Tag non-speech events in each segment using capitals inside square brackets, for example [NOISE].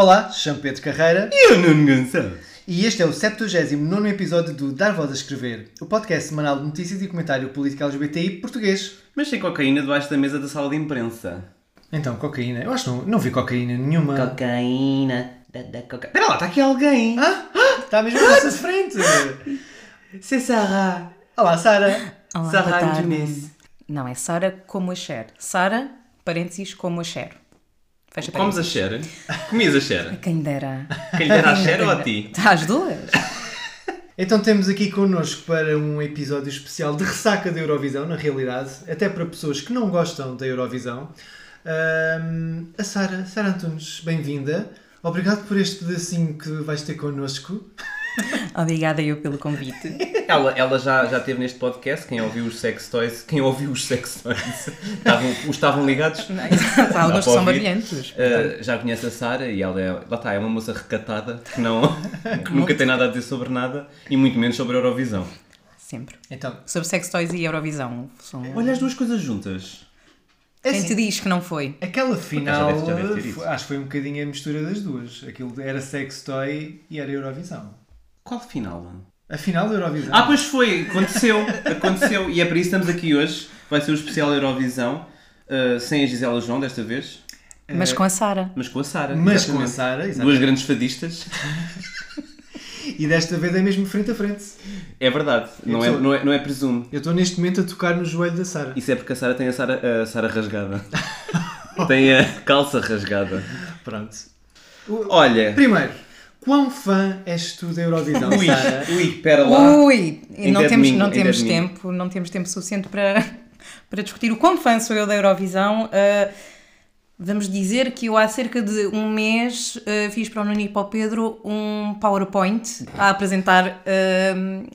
Olá, chamo Pedro Carreira E o Nuno Gonçalves? e este é o 79 episódio do Dar Voz a Escrever, o podcast semanal de notícias e comentário político LGBTI português. Mas sem cocaína debaixo da mesa da sala de imprensa. Então, cocaína. Eu acho que não, não vi cocaína nenhuma. Cocaína. Da, da coca... Espera lá, está aqui alguém. Ah, está mesmo à nossa frente. C'est Sarah. Olá, Sara. Olá, Sarah boa tarde. Antunes. Não, é Sara como a Cher. Sara, parênteses, como a Cher. Fecha Comes a. Cher? Comias a Cher? Quem dera. Quem lhe dera a Cher ou a ti? Tá, As duas? [LAUGHS] Então temos aqui connosco para um episódio especial de ressaca da Eurovisão, na realidade, até para pessoas que não gostam da Eurovisão. Ahm, a Sara, Sara Antunes, bem-vinda. Obrigado por este pedacinho que vais ter connosco. [LAUGHS] Obrigada eu pelo convite. Ela, ela já, já esteve neste podcast. Quem ouviu os sex toys, quem ouviu os sex toys, [LAUGHS] estavam, os estavam ligados. Há alguns são barulhentos. Uh, já conhece a Sara e ela é, lá está, é uma moça recatada que, não, [LAUGHS] que nunca tem nada a dizer sobre nada e muito menos sobre a Eurovisão. Sempre. Então, Sobre Sex Toys e Eurovisão. São... Olha as duas coisas juntas. é Quem assim, te diz que não foi? Aquela final, já deve foi- isso. acho que foi um bocadinho a mistura das duas. Aquilo era sex toy e era Eurovisão. Qual final? A final da Eurovisão. Ah, pois foi, aconteceu, aconteceu. E é para isso que estamos aqui hoje. Vai ser o especial Eurovisão, uh, sem a Gisela João desta vez, Mas com a Sara. mas com a Sara. Mas com a exatamente. Sara, Duas grandes fadistas. E desta vez é mesmo frente a frente. É verdade, não é, sou- não é, não é presumo. Eu estou neste momento a tocar no joelho da Sara. Isso é porque a Sara tem a Sara, a Sara rasgada. [LAUGHS] tem a calça rasgada. Pronto. Olha, Primeiro, quão fã és tu da Eurovisão, ui, Sara? ui, espera lá. Ui! Não é temos, domingo, não é temos tempo, não temos tempo suficiente para, [LAUGHS] para discutir o quão fã sou eu da Eurovisão. Ah, vamos dizer que eu há cerca de um mês ah, fiz para o Nuno e para o Pedro um PowerPoint a apresentar ah,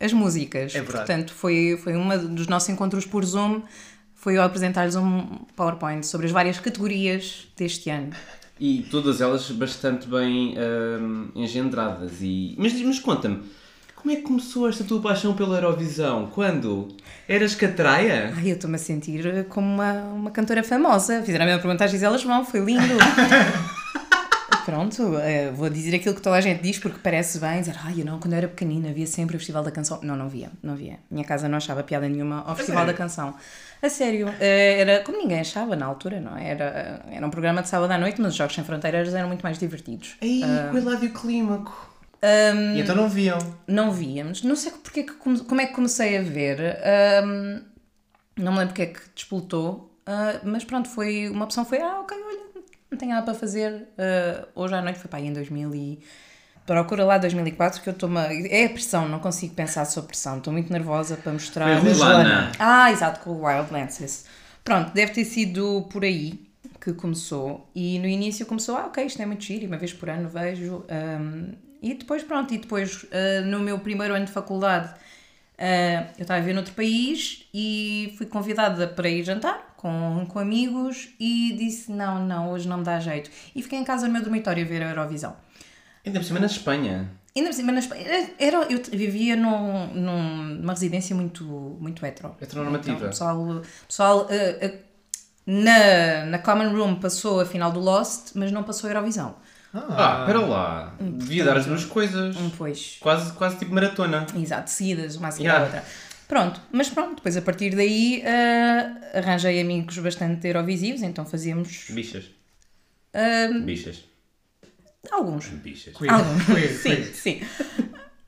as músicas. É verdade. Portanto, foi, foi um dos nossos encontros por Zoom. Foi eu apresentar-lhes um PowerPoint sobre as várias categorias deste ano. E todas elas bastante bem hum, engendradas. E... Mas, mas conta-me, como é que começou esta tua paixão pela Eurovisão? Quando? Eras catraia? Ai, eu estou-me a sentir como uma, uma cantora famosa. Fizeram a mesma pergunta à Gisela João, foi lindo. [LAUGHS] Pronto, eh, vou dizer aquilo que toda a gente diz porque parece bem. Dizer, ai, eu não, quando eu era pequenina via sempre o Festival da Canção. Não, não via, não via. Minha casa não achava piada nenhuma ao Festival da Canção. A sério, eh, era como ninguém achava na altura, não é? Era, era um programa de sábado à noite, mas os Jogos Sem Fronteiras eram muito mais divertidos. Ei, o Eládio Clímaco. E então não viam. Não víamos. Não sei porque é como é que comecei a ver. Ahm, não me lembro porque é que despoltou. ah, mas pronto, foi uma opção foi, ah, ok, olha, não tenho nada para fazer. Ah, hoje à noite foi para aí em 2000 e... Procura lá 2004 que eu estou É a pressão, não consigo pensar sobre pressão. Estou muito nervosa para mostrar. Foi a Ruslana. Ah, exato, com o Wild Lances. Pronto, deve ter sido por aí que começou. E no início começou, ah, ok, isto é muito giro, uma vez por ano vejo. ahm, e depois, pronto, e depois ah, no meu primeiro ano de faculdade ah, eu estava a viver noutro país e fui convidada para ir jantar com, com amigos e disse: não, não, hoje não me dá jeito. E fiquei em casa no meu dormitório a ver a Eurovisão. Ainda por cima na Espanha. Ainda por cima, na Espanha, era, eu vivia num, num- numa residência muito, muito hetero. Heteronormativa. Então, pessoal, pessoal eh, eh, na, na Common Room passou a final do Lost, mas não passou a Eurovisão. Ah, espera lá. Devia dar as duas coisas. Um, Pois, Quase, quase tipo maratona. exato, seguidas, uma a seguir Yeah. à outra. Pronto, mas pronto, depois a partir daí eh, arranjei amigos bastante eurovisivos, então fazíamos Bichas. eh, Bichas. alguns. Bichas. Alguns. Queer, [LAUGHS] sim, queer. sim.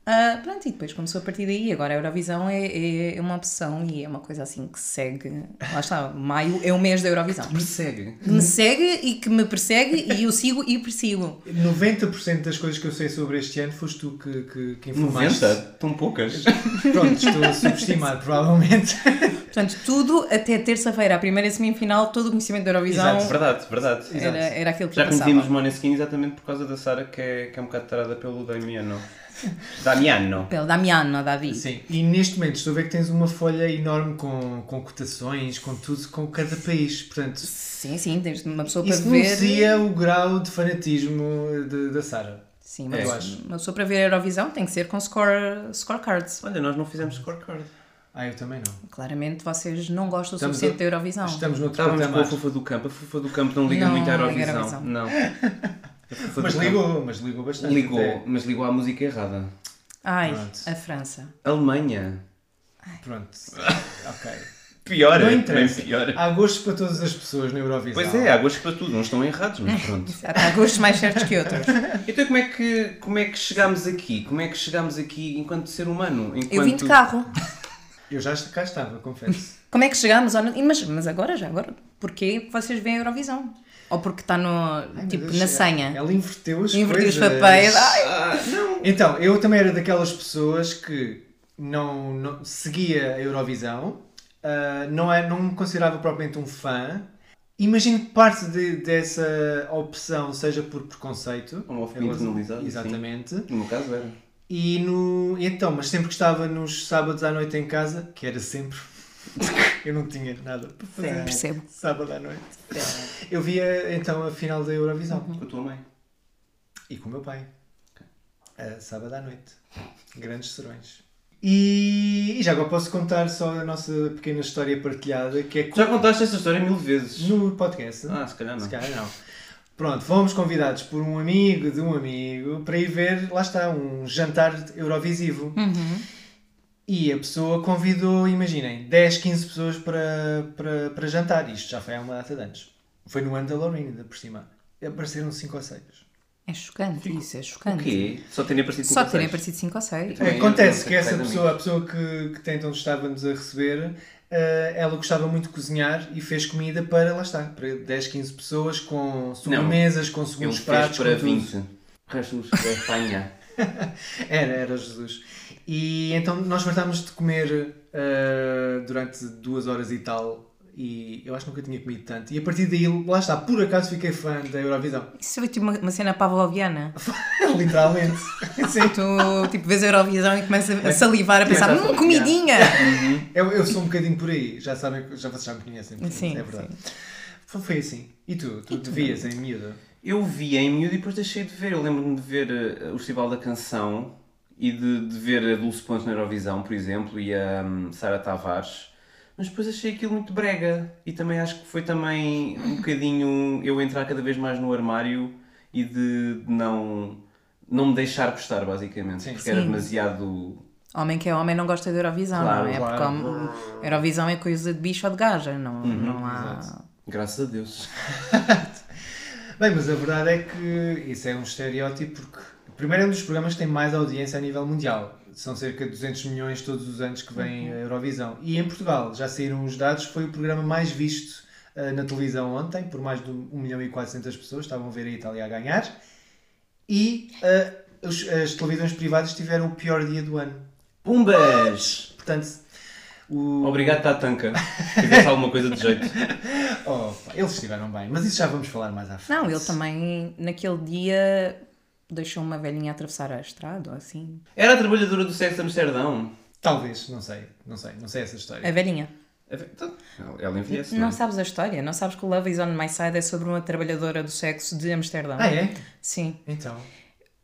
Ah, pronto, e depois começou a partir daí. Agora a Eurovisão é, é uma opção e é uma coisa assim que segue. Lá está, maio é o mês da Eurovisão. Persegue. Que me segue e que me persegue e eu sigo e persigo. 90% das coisas que eu sei sobre este ano foste tu que, que, que informaste. 90? Tão poucas. Pronto, estou a subestimar, provavelmente. Portanto, tudo até terça-feira, a primeira semifinal, todo o conhecimento da Eurovisão Exato, Verdade, verdade. era, era aquilo que Já passava. conhecíamos Måneskin exatamente por causa da Sara, que é, que é um bocado tarada pelo Damiano. Damiano. Pelo Damiano, Davi. Sim, e neste momento estou a ver que tens uma folha enorme com, com cotações, com tudo, com cada país. Portanto, Sim, sim, tens uma pessoa para isso ver. denuncia o grau de fanatismo de- da Sara. Sim, mas Eu acho. uma pessoa para ver a Eurovisão tem que ser com score, scorecards. Olha, nós não fizemos scorecard. Ah, eu também não. Claramente vocês não gostam o Estamos suficiente a- da Eurovisão. Estamos no Estávamos com a. Fufa do Campo. A Fufa do Campo não liga Não muito à liga à Eurovisão. Eurovisão. Não. [LAUGHS] Fufa Mas ligou, mas ligou bastante. Ligou, até. mas ligou à música errada. Ai, Pronto. a França. Alemanha. Pronto. [LAUGHS] ok. Pior, Não é interessa. bem pior. Há gostos para todas as pessoas na Eurovisão. Pois é, há gostos para tudo, uns estão errados, mas [LAUGHS] pronto. Há gostos mais certos que outros. [LAUGHS] Então como é que, como é que chegámos aqui? Como é que chegámos aqui enquanto ser humano? Enquanto... Eu vim de carro. Eu já cá estava, confesso. Como é que chegámos? ao- Mas, mas agora, já agora, porquê que vocês veem a Eurovisão? Ou porque está no, Ai, tipo, Deus, na senha? Ela inverteu as Inverti os coisas. papéis. Ai, Ah. Então, eu também era daquelas pessoas que não, não seguia a Eurovisão, ah, não, é, não me considerava propriamente um fã. Imagino que parte de- dessa opção seja por preconceito. Uma opinião internalizada, sim. Exatamente. No meu caso era. E no, então, mas sempre que estava nos sábados à noite em casa, que era sempre, eu não tinha nada para fazer. Percebo. Sábado à noite. Eu via então a final da Eurovisão. Com a tua mãe. E com o meu pai. A sábado à noite. Grandes serões. E, e já agora posso contar só a nossa pequena história partilhada, que é Já contaste essa história mil vezes. no podcast. Ah, se calhar não. Se calhar não. Pronto, fomos convidados por um amigo de um amigo para ir ver, lá está, um jantar Eurovisivo. Uhum. E a pessoa convidou, imaginem, 10, 15 pessoas para, para, para jantar. Isto já foi há uma data de anos. Foi no ano da Lorraine, ainda por cima. Apareceram 5 ou 6. É chocante isso, é O chocante. quê? Só terem aparecido com Só vocês? terem aparecido 5 ou 6. Também eu Acontece que essa pessoa, a pessoa que, que tem onde estava-nos a receber, eh, ela gostava muito de cozinhar e fez comida para, lá está, para 10, 15 pessoas, com sobremesas, com segundos pratos, para com tudo. 20. O resto é Espanha. Era, era Jesus. E então nós fartámos de comer eh, durante duas horas e tal. E eu acho que nunca tinha comido tanto. E a partir daí, lá está, por acaso fiquei fã da Eurovisão. Isso foi tipo uma, uma cena pavloviana. [LAUGHS] Literalmente. [LAUGHS] Sim. Tu tipo, vês a Eurovisão e começas a salivar, a pensar, a hum, comidinha! Eu, eu sou um bocadinho por aí. Já sabem, já vocês já me conhecem. portanto, Sim, é verdade. Foi, foi assim. E tu? Tu devias em miúdo? Eu vi em miúdo e depois deixei de ver. Eu lembro-me de ver eh, o Festival da Canção e de, de ver a Dulce Pontes na Eurovisão, por exemplo, e a hum, Sara Tavares. Mas depois achei aquilo muito brega e também acho que foi também um bocadinho eu entrar cada vez mais no armário e de, de não, não me deixar gostar, basicamente. Sim. porque era Sim. demasiado. Homem que é homem não gosta de Eurovisão, Claro, não é? claro. Porque Eurovisão é coisa de bicho ou de gaja, não, não há. exato. Graças a Deus. [LAUGHS] Bem, mas a verdade é que isso é um estereótipo porque, primeiro, é um dos programas que tem mais audiência a nível mundial. São cerca de 200 milhões todos os anos que vem a Eurovisão. E em Portugal, já saíram os dados, foi o programa mais visto eh, na televisão ontem, por mais de 1 milhão e 400 pessoas, estavam a ver a Itália a ganhar. E eh, os- as televisões privadas tiveram o pior dia do ano. Pumbas! Portanto, o... Obrigado, Tatanka. Fizeste alguma coisa de jeito. [LAUGHS] Oh, eles estiveram bem, mas isso já vamos falar mais à frente. Não, ele também, naquele dia, deixou uma velhinha atravessar a estrada ou assim. Era a trabalhadora do sexo de Amsterdão. Talvez, não sei, não sei, não sei essa história. A velhinha. Então, Ela envelhece, Não é? sabes a história? Não sabes que o Love is on My Side é sobre uma trabalhadora do sexo de Amsterdão? Ah, é? Sim. Então.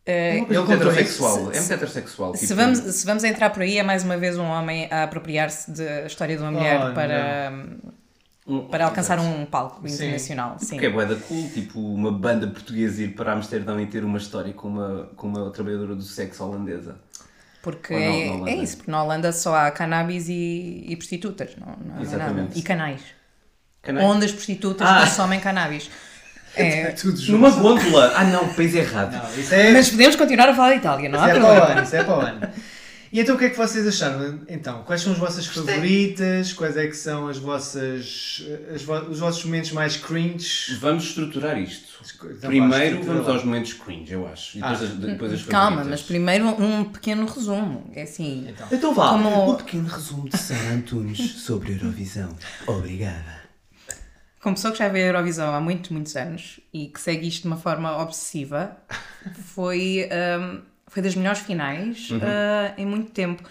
Eh, É contou heterossexual. É muito heterossexual. se, tipo- vamos, se vamos entrar por aí, é mais uma vez um homem a apropriar-se da história de uma mulher Oh, para, um- para alcançar um palco Sim. internacional. Sim. Porque é bué da cool, tipo, uma banda portuguesa ir para Amsterdão e ter uma história com uma, com uma trabalhadora do sexo holandesa. Porque não, é, é isso, porque na Holanda só há cannabis e, e prostitutas, não, não há Exatamente. nada. E canais. Canais? Onde as prostitutas Ah. consomem cannabis. É. Tudo junto. Numa gôndola! Ah não, país errado. Não, isso é, Mas podemos continuar a falar de Itália, não isso há é para o problema. ano, isso é para o ano. E então o que é que vocês acharam? Então, quais são as vossas favoritas? Quais é que são as vossas, as vo- os vossos momentos mais cringe? Vamos estruturar isto. Então, Primeiro vamos lá. aos momentos cringe, eu acho. E depois, Ah. as, depois as Calma, favoritas. mas primeiro um pequeno resumo. É assim. Então, Então vá, Como- um pequeno resumo de Sara Antunes sobre a Eurovisão. Obrigada. Como pessoa que já vê a Eurovisão há muitos, muitos anos e que segue isto de uma forma obsessiva, foi, hum, foi das melhores finais ah, em muito tempo.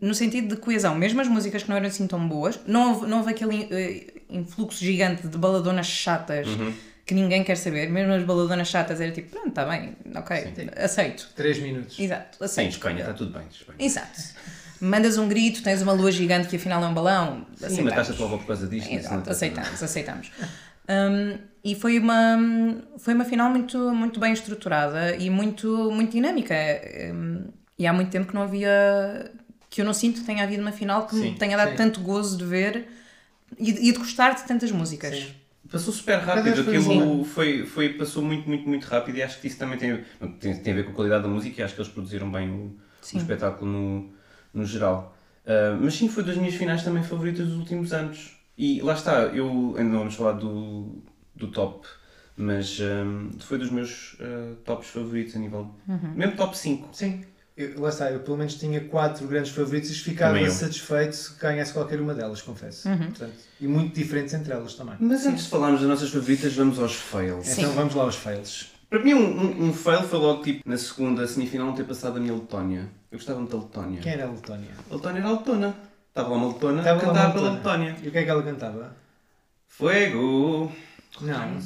No sentido de coesão, mesmo as músicas que não eram assim tão boas, não houve, não houve aquele eh, influxo gigante de baladonas chatas que ninguém quer saber. Mesmo as baladonas chatas era tipo, pronto, está bem, ok, aceito. três minutos. Exato, Sim, aceito. Espanha, está tudo bem. Espanha. Exato. Mandas um grito, tens uma lua gigante que afinal é um balão. Sim, aceitamos. mataste a tua avó por causa disto. não Exato, aceitamos, aceitamos. Um, e foi uma, foi uma final muito, muito bem estruturada e muito, muito dinâmica. Um, e há muito tempo que não havia. que eu não sinto que tenha havido uma final que Sim, me tenha dado sim. tanto gozo de ver e de, e de gostar de tantas músicas. Sim. Passou super rápido, aquilo foi, foi, passou muito, muito, muito rápido e acho que isso também tem, tem, tem a ver com a qualidade da música e acho que eles produziram bem o, o espetáculo no, no geral. Ah, mas sim, foi das minhas finais também favoritas dos últimos anos. E lá está, eu ainda não vamos falar do, do top, mas ah, foi dos meus ah, tops favoritos a nível. Uhum. Mesmo top 5. Sim. Eu, lá está, eu pelo menos tinha quatro grandes favoritas e ficava Também eu. satisfeito se ganhasse qualquer uma delas, confesso. Uhum. Portanto, e muito diferentes entre elas também. Mas antes de falarmos das nossas favoritas, vamos aos fails. Sim. Então vamos lá aos fails. Para mim, um, um, um fail foi logo tipo na segunda semifinal não ter passado a minha Letónia. Eu gostava muito da Letónia. Quem era a Letónia? A Letónia era a Letona. Estava lá uma Letona a Estava lá cantar uma pela Letona. Letónia. E o que é que ela cantava? Fuego! Não.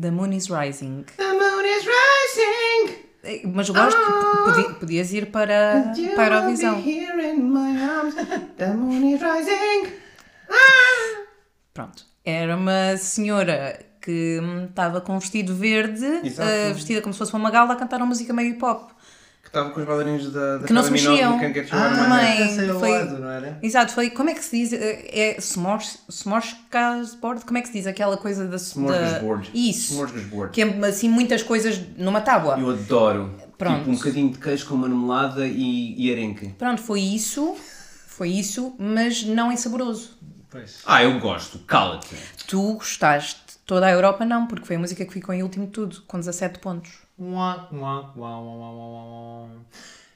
The Moon is Rising. The moon is rising! Eh, Mas eu gosto, podi- podias ir para, para a Eurovisão. here in my arms. The moon is rising! Pronto. Era uma senhora que hum, estava com um vestido verde, Exato. eh, vestida como se fosse uma gala, a cantar uma música meio hip hop. Que estava com os bailarinos da, da Que não se mexiam. Get You Ah, também. Head. Passei ao foi- lado, não era? Exato, foi. Como é que se diz? Eh, É Smorgasbord? Como é que se diz aquela coisa da. Smorgasbord. Da... Isso. Smorgasbord. Que é assim muitas coisas numa tábua. Eu adoro. Pronto. Tipo um bocadinho de queijo com marmelada e, e arenque. Pronto, foi isso. Foi isso, mas não é saboroso. Pois. Ah, eu gosto. Cala-te. Tu gostaste. Toda a Europa não, porque foi a música que ficou em último de tudo, com 17 pontos.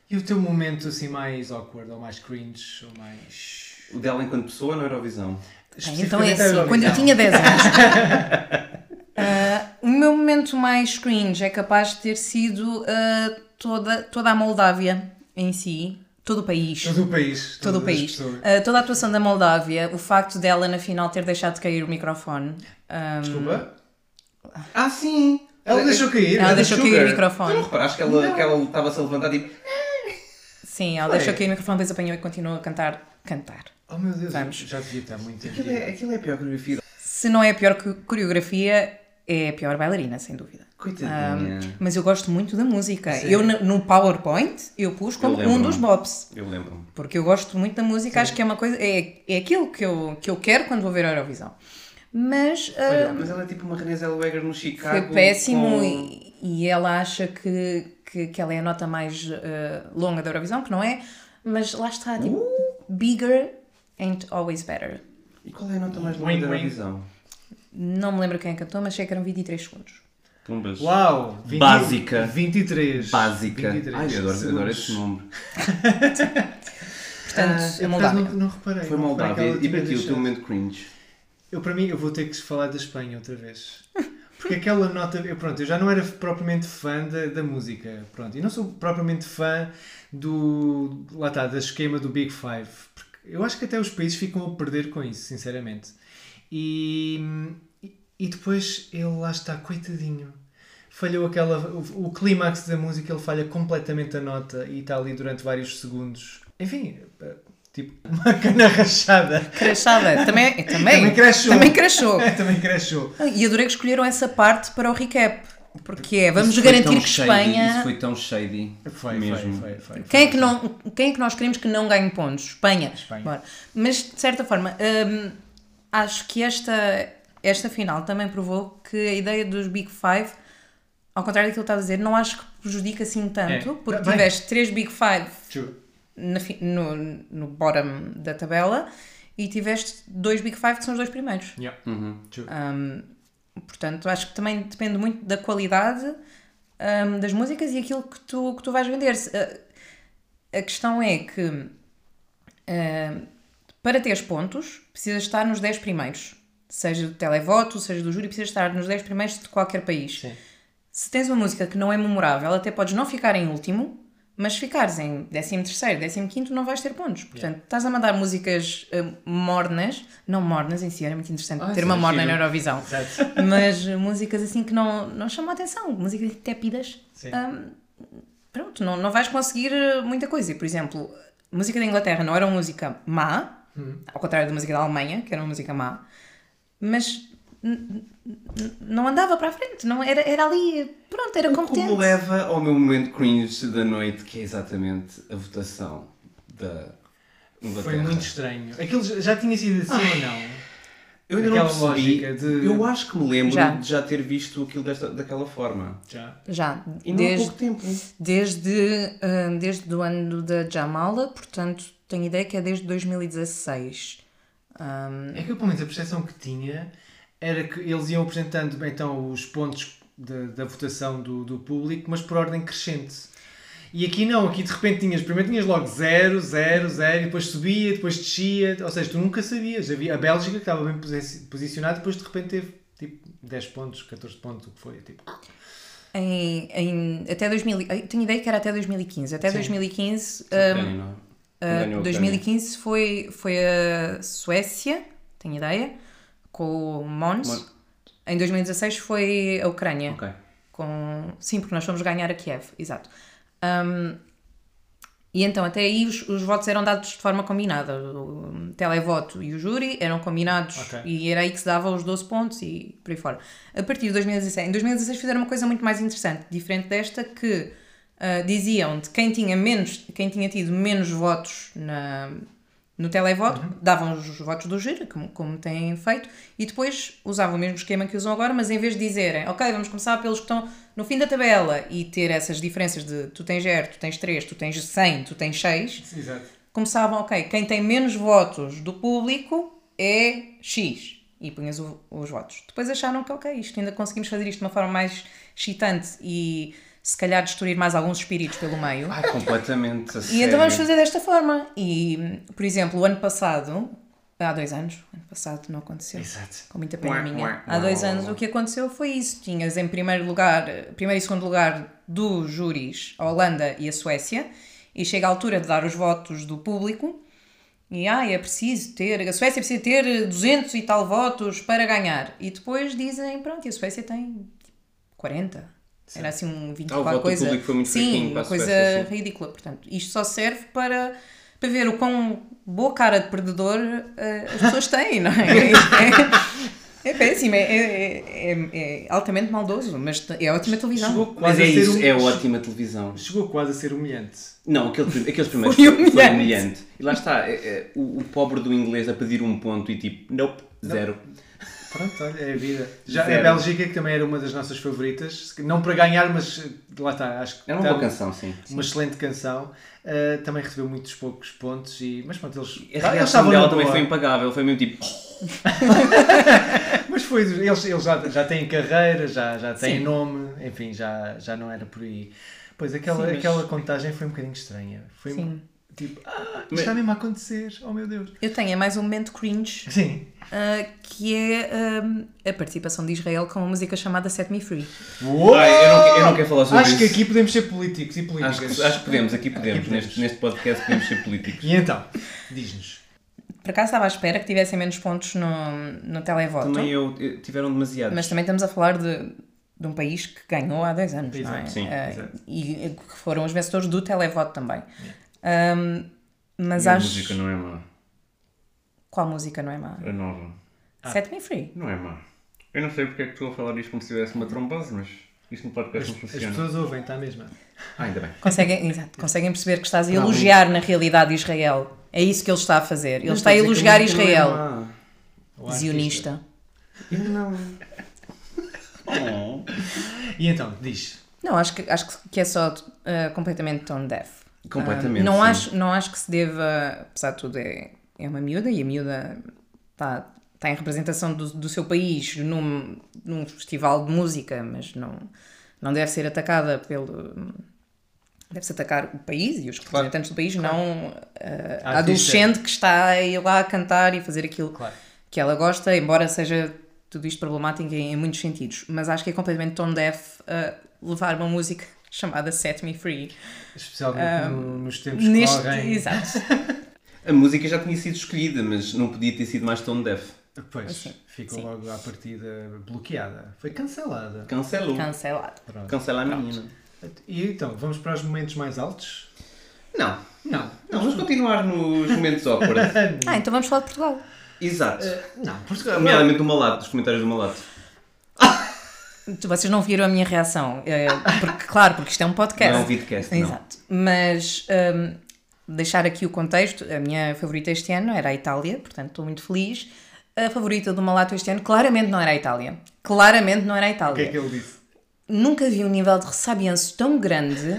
E o teu momento assim mais awkward, ou mais cringe, ou mais... O dela enquanto pessoa na Eurovisão. Bem, então é assim, quando eu tinha 10 anos. [LAUGHS] ah, o meu momento mais cringe é capaz de ter sido ah, toda, toda a Moldávia em si, todo o país. Todo o país. Todo o país. Ah, toda a atuação da Moldávia, o facto dela na final ter deixado de cair o microfone. ah, Desculpa. Ah, sim! Ela deixou cair. ela era deixou Sugar. cair o Tu não microfone. reparaste que ela, que ela estava-se a levantar tipo. Sim, ela Foi. deixou cair o microfone, depois apanhou e continuou a cantar. Cantar. Oh meu Deus, Vamos. já devia estar muito Aquilo é, tempo. aquilo é a pior coreografia. Se não é a pior co- coreografia, é a pior bailarina, sem dúvida. Coitadinha. Mas eu gosto muito da música. Eu no- PowerPoint eu pus como Eu um dos bops. Eu lembro-me. Porque eu gosto muito da música, acho que é uma coisa. É, é aquilo que eu, que eu quero quando vou ver a Eurovisão. Mas ah, Mas ela é tipo uma Renée Zellweger no Chicago. foi péssimo com- e, e ela acha que, que, que ela é a nota mais ah, longa da Eurovisão, que não é. Mas lá está, tipo, Uh! bigger ain't always better. E qual é a nota mais longa da. Eurovisão? Não me lembro quem cantou, mas sei que eram 23 segundos. Pumbas. Uau! 20 Básica. 23. Básica. 23 Ai, eu adoro, segundos. adoro esse número. [LAUGHS] Portanto, Ah, acaso Moldávia. não, não reparei. Foi Moldávia. E tinha para ti, o teu momento cringe? Eu, para mim, eu vou ter que falar da Espanha outra vez. Porque aquela nota, eu, pronto, eu já não era propriamente fã da, da música, pronto, e não sou propriamente fã do, lá está, da esquema do Big Five, eu acho que até os países ficam a perder com isso, sinceramente. E, e depois ele lá está, coitadinho, falhou aquela, o, o clímax da música, ele falha completamente a nota e está ali durante vários segundos. Enfim, tipo, [LAUGHS] uma cana rachada. Crachada. Também, [LAUGHS] também, Também crashou. Também crashou. [LAUGHS] Também crashou. E adorei que escolheram essa parte para o recap. Porque é, vamos Isso garantir que shady, Espanha. Isso foi tão shady. Foi, mesmo. foi, foi, foi. Quem é, que não, quem é que nós queremos que não ganhe pontos? Espanha. Espanha. Bora. Mas, de certa forma, hum, acho que esta, esta final também provou que a ideia dos Big Five, ao contrário daquilo que estás a dizer, não acho que prejudica assim tanto, É. porque Bem. tiveste três Big Five True. Na no, no bottom da tabela e tiveste dois Big Five que são os dois primeiros. Yeah. Uhum. Um, portanto, acho que também depende muito da qualidade um, das músicas e aquilo que tu, que tu vais vender. A, a questão é que um, para teres pontos, precisas estar nos 10 primeiros. Seja do televoto, seja do júri, precisas estar nos 10 primeiros de qualquer país. Sim. Se tens uma música que não é memorável, até podes não ficar em último, mas se ficares em 13º, 15º, não vais ter pontos. Portanto, estás a mandar músicas eh, mornas, não mornas em si, era muito interessante Ah, ter uma morna na Eurovisão, Exato. [LAUGHS] mas eh, músicas assim que não, não chamam a atenção, músicas tépidas. Hum, pronto, não, não vais conseguir eh, muita coisa. E, por exemplo, música da Inglaterra não era uma música má, Hum. ao contrário da música da Alemanha, que era uma música má, mas não andava para a frente, não, era, era ali, pronto, era O que competente. me leva ao meu momento cringe da noite, que é exatamente a votação da Inglaterra. Foi muito estranho. Aquilo já- tinha sido assim ou não? Eu ainda Aquela não percebi. de- Eu acho que me lembro Já. de já ter visto aquilo desta, daquela forma. Já. Já, E não há desde, pouco tempo. desde, ah, desde o ano da Jamala, portanto, tenho ideia que é desde 2016. Um, É que eu, pelo menos, a percepção que tinha era que eles iam apresentando então os pontos da, da votação do, do público, mas por ordem crescente. E aqui não, aqui de repente tinhas, primeiro tinhas logo 0, 0, 0, e depois subia, depois descia, ou seja, tu nunca sabias. Havia a Bélgica que estava bem posi- posicionada, depois de repente teve tipo 10 pontos, 14 pontos, o que foi. Tipo, em, em- até 2000, eu tenho ideia que era até 2015. Até Sim. 2015, Ucrânia, um, uh, Ganhou a Ucrânia. 2015 foi, foi a Suécia, tenho ideia, com o Mons. Mon- Em 2016 foi a Ucrânia. Ok. Com... Sim, porque nós fomos ganhar a Kiev, exato. Um, e então, até aí, os, os votos eram dados de forma combinada. O televoto e o júri eram combinados Ok. e era aí que se dava os 12 pontos e por aí fora. A partir de 2016, em 2016 fizeram uma coisa muito mais interessante, diferente desta, que ah, diziam de quem tinha, menos, quem tinha tido menos votos na, no televoto, davam os votos do júri, como, como têm feito, e depois usavam o mesmo esquema que usam agora, mas em vez de dizerem, ok, vamos começar pelos que estão no fim da tabela e ter essas diferenças de tu tens 0, tu tens 3, tu tens 100, tu tens 6, exato. começavam, ok, quem tem menos votos do público é X. E punhas o- os votos. Depois acharam que, ok, isto ainda conseguimos fazer isto de uma forma mais excitante e se calhar destruir mais alguns espíritos pelo meio. Ai, completamente. E então vamos fazer desta forma. E, por exemplo, o ano passado, há dois anos, ano passado não aconteceu. Exato. Com muita pena Ué, minha. ué, Há dois ué, anos ué. o que aconteceu foi isso. Tinhas em primeiro lugar, primeiro e segundo lugar dos júris a Holanda e a Suécia. E chega a altura de dar os votos do público. E ah, é preciso ter, a Suécia precisa ter 200 e tal votos para ganhar. E depois dizem, pronto, e a Suécia tem 40. Era assim um 20 Ah, o voto coisa. público foi muito Sim, uma a coisa Suécia, sim. ridícula. Portanto, isto só serve para, para ver o quão boa cara de perdedor eh, as pessoas têm, não é? [LAUGHS] É, é péssimo, é, é, é- é altamente maldoso, mas é ótima televisão. Chegou Mas quase é a ser isso, um- é ótima televisão. Chegou quase a ser humilhante. Não, aquele, aqueles [LAUGHS] primeiros Foi foi, foi humilhante. humilhante. E lá está, é- é, o, o pobre do inglês a pedir um ponto e tipo, nope, zero. Pronto, olha, é a vida. Já Zero. a Bélgica, que também era uma das nossas favoritas, não para ganhar, mas eh, lá está, acho que Era uma está boa canção, sim. uma excelente canção. eh, também recebeu muitos poucos pontos, e, mas pronto, eles, A eles reação dela também boa. foi impagável, foi mesmo tipo, [LAUGHS] Mas foi, eles, eles já, já têm carreira, já, já têm Sim. nome, enfim, já, já não era por aí. Pois aquela, Sim, mas- aquela contagem foi um bocadinho estranha. Foi Sim. Tipo, ah, Mas- está mesmo a acontecer, oh meu Deus. Eu tenho é mais um momento cringe, Sim. ah, que é ah, a participação de Israel com uma música chamada Set Me Free. Uou! Ai, eu, não, eu não quero falar sobre Acho isso. que aqui podemos ser políticos e políticas. Acho que, acho que podemos, aqui podemos, Aqui podemos. Neste, neste podcast podemos ser políticos. E então, diz-nos. Por acaso estava à espera que tivessem menos pontos no, no televoto, Também eu, eu- tiveram demasiados. mas também estamos a falar de, de um país que ganhou há dois anos, não é? Exato, sim, exato. e que foram os vencedores do televoto também. Ahm, mas E a acho. música não é má, Qual música não é má? é nova. Set Me Free. Não é má. Eu não sei porque é que estou a falar isto como se tivesse uma trombose, mas isto no podcast As, não as funciona. pessoas ouvem, está mesmo. Ah, ainda bem. Conseguem, exato, conseguem perceber que estás a Para elogiar na realidade Israel. É isso que ele está a fazer. Ele Não está a elogiar é Israel. artista. Zionista. Eu não. Oh. E então, diz. Não, acho que, acho que é só uh, completamente tone deaf. Completamente, Uh, não, sim. acho, não acho que se deva, apesar de tudo, é, é uma miúda e a miúda está tá em representação do, do seu país num, num festival de música, mas não, não deve ser atacada pelo. Deve-se atacar o país e os representantes do país, não uh, a adolescente que está a ir lá a cantar e fazer aquilo Claro. que ela gosta, embora seja tudo isto problemático em, em muitos sentidos. Mas acho que é completamente tone deaf uh, levar uma música chamada Set Me Free. Especialmente no- nos tempos que Neste, correm. exato. [LAUGHS] A música já tinha sido escolhida, mas não podia ter sido mais tone deaf. Pois, Assim, ficou sim. logo à partida bloqueada. Foi cancelada. Cancelou. Cancelado. Pronto. Cancela a menina. E então, vamos para os momentos mais altos? Não. Não. Não, vamos continuar nos momentos awkward. [LAUGHS] Ah, então vamos falar de Portugal. Exato. Não, Portugal. Nomeadamente do Malato, dos comentários do Malato. [LAUGHS] Vocês não viram a minha reação. eh, Porque, claro, porque isto é um podcast. Não é um vidcast, não. Exato. Mas hum, deixar aqui o contexto, a minha favorita este ano era a Itália, portanto estou muito feliz. A favorita do Malato este ano claramente não era a Itália. Claramente não era a O que Itália. é que ele disse? Nunca vi um nível de ressabianço tão grande.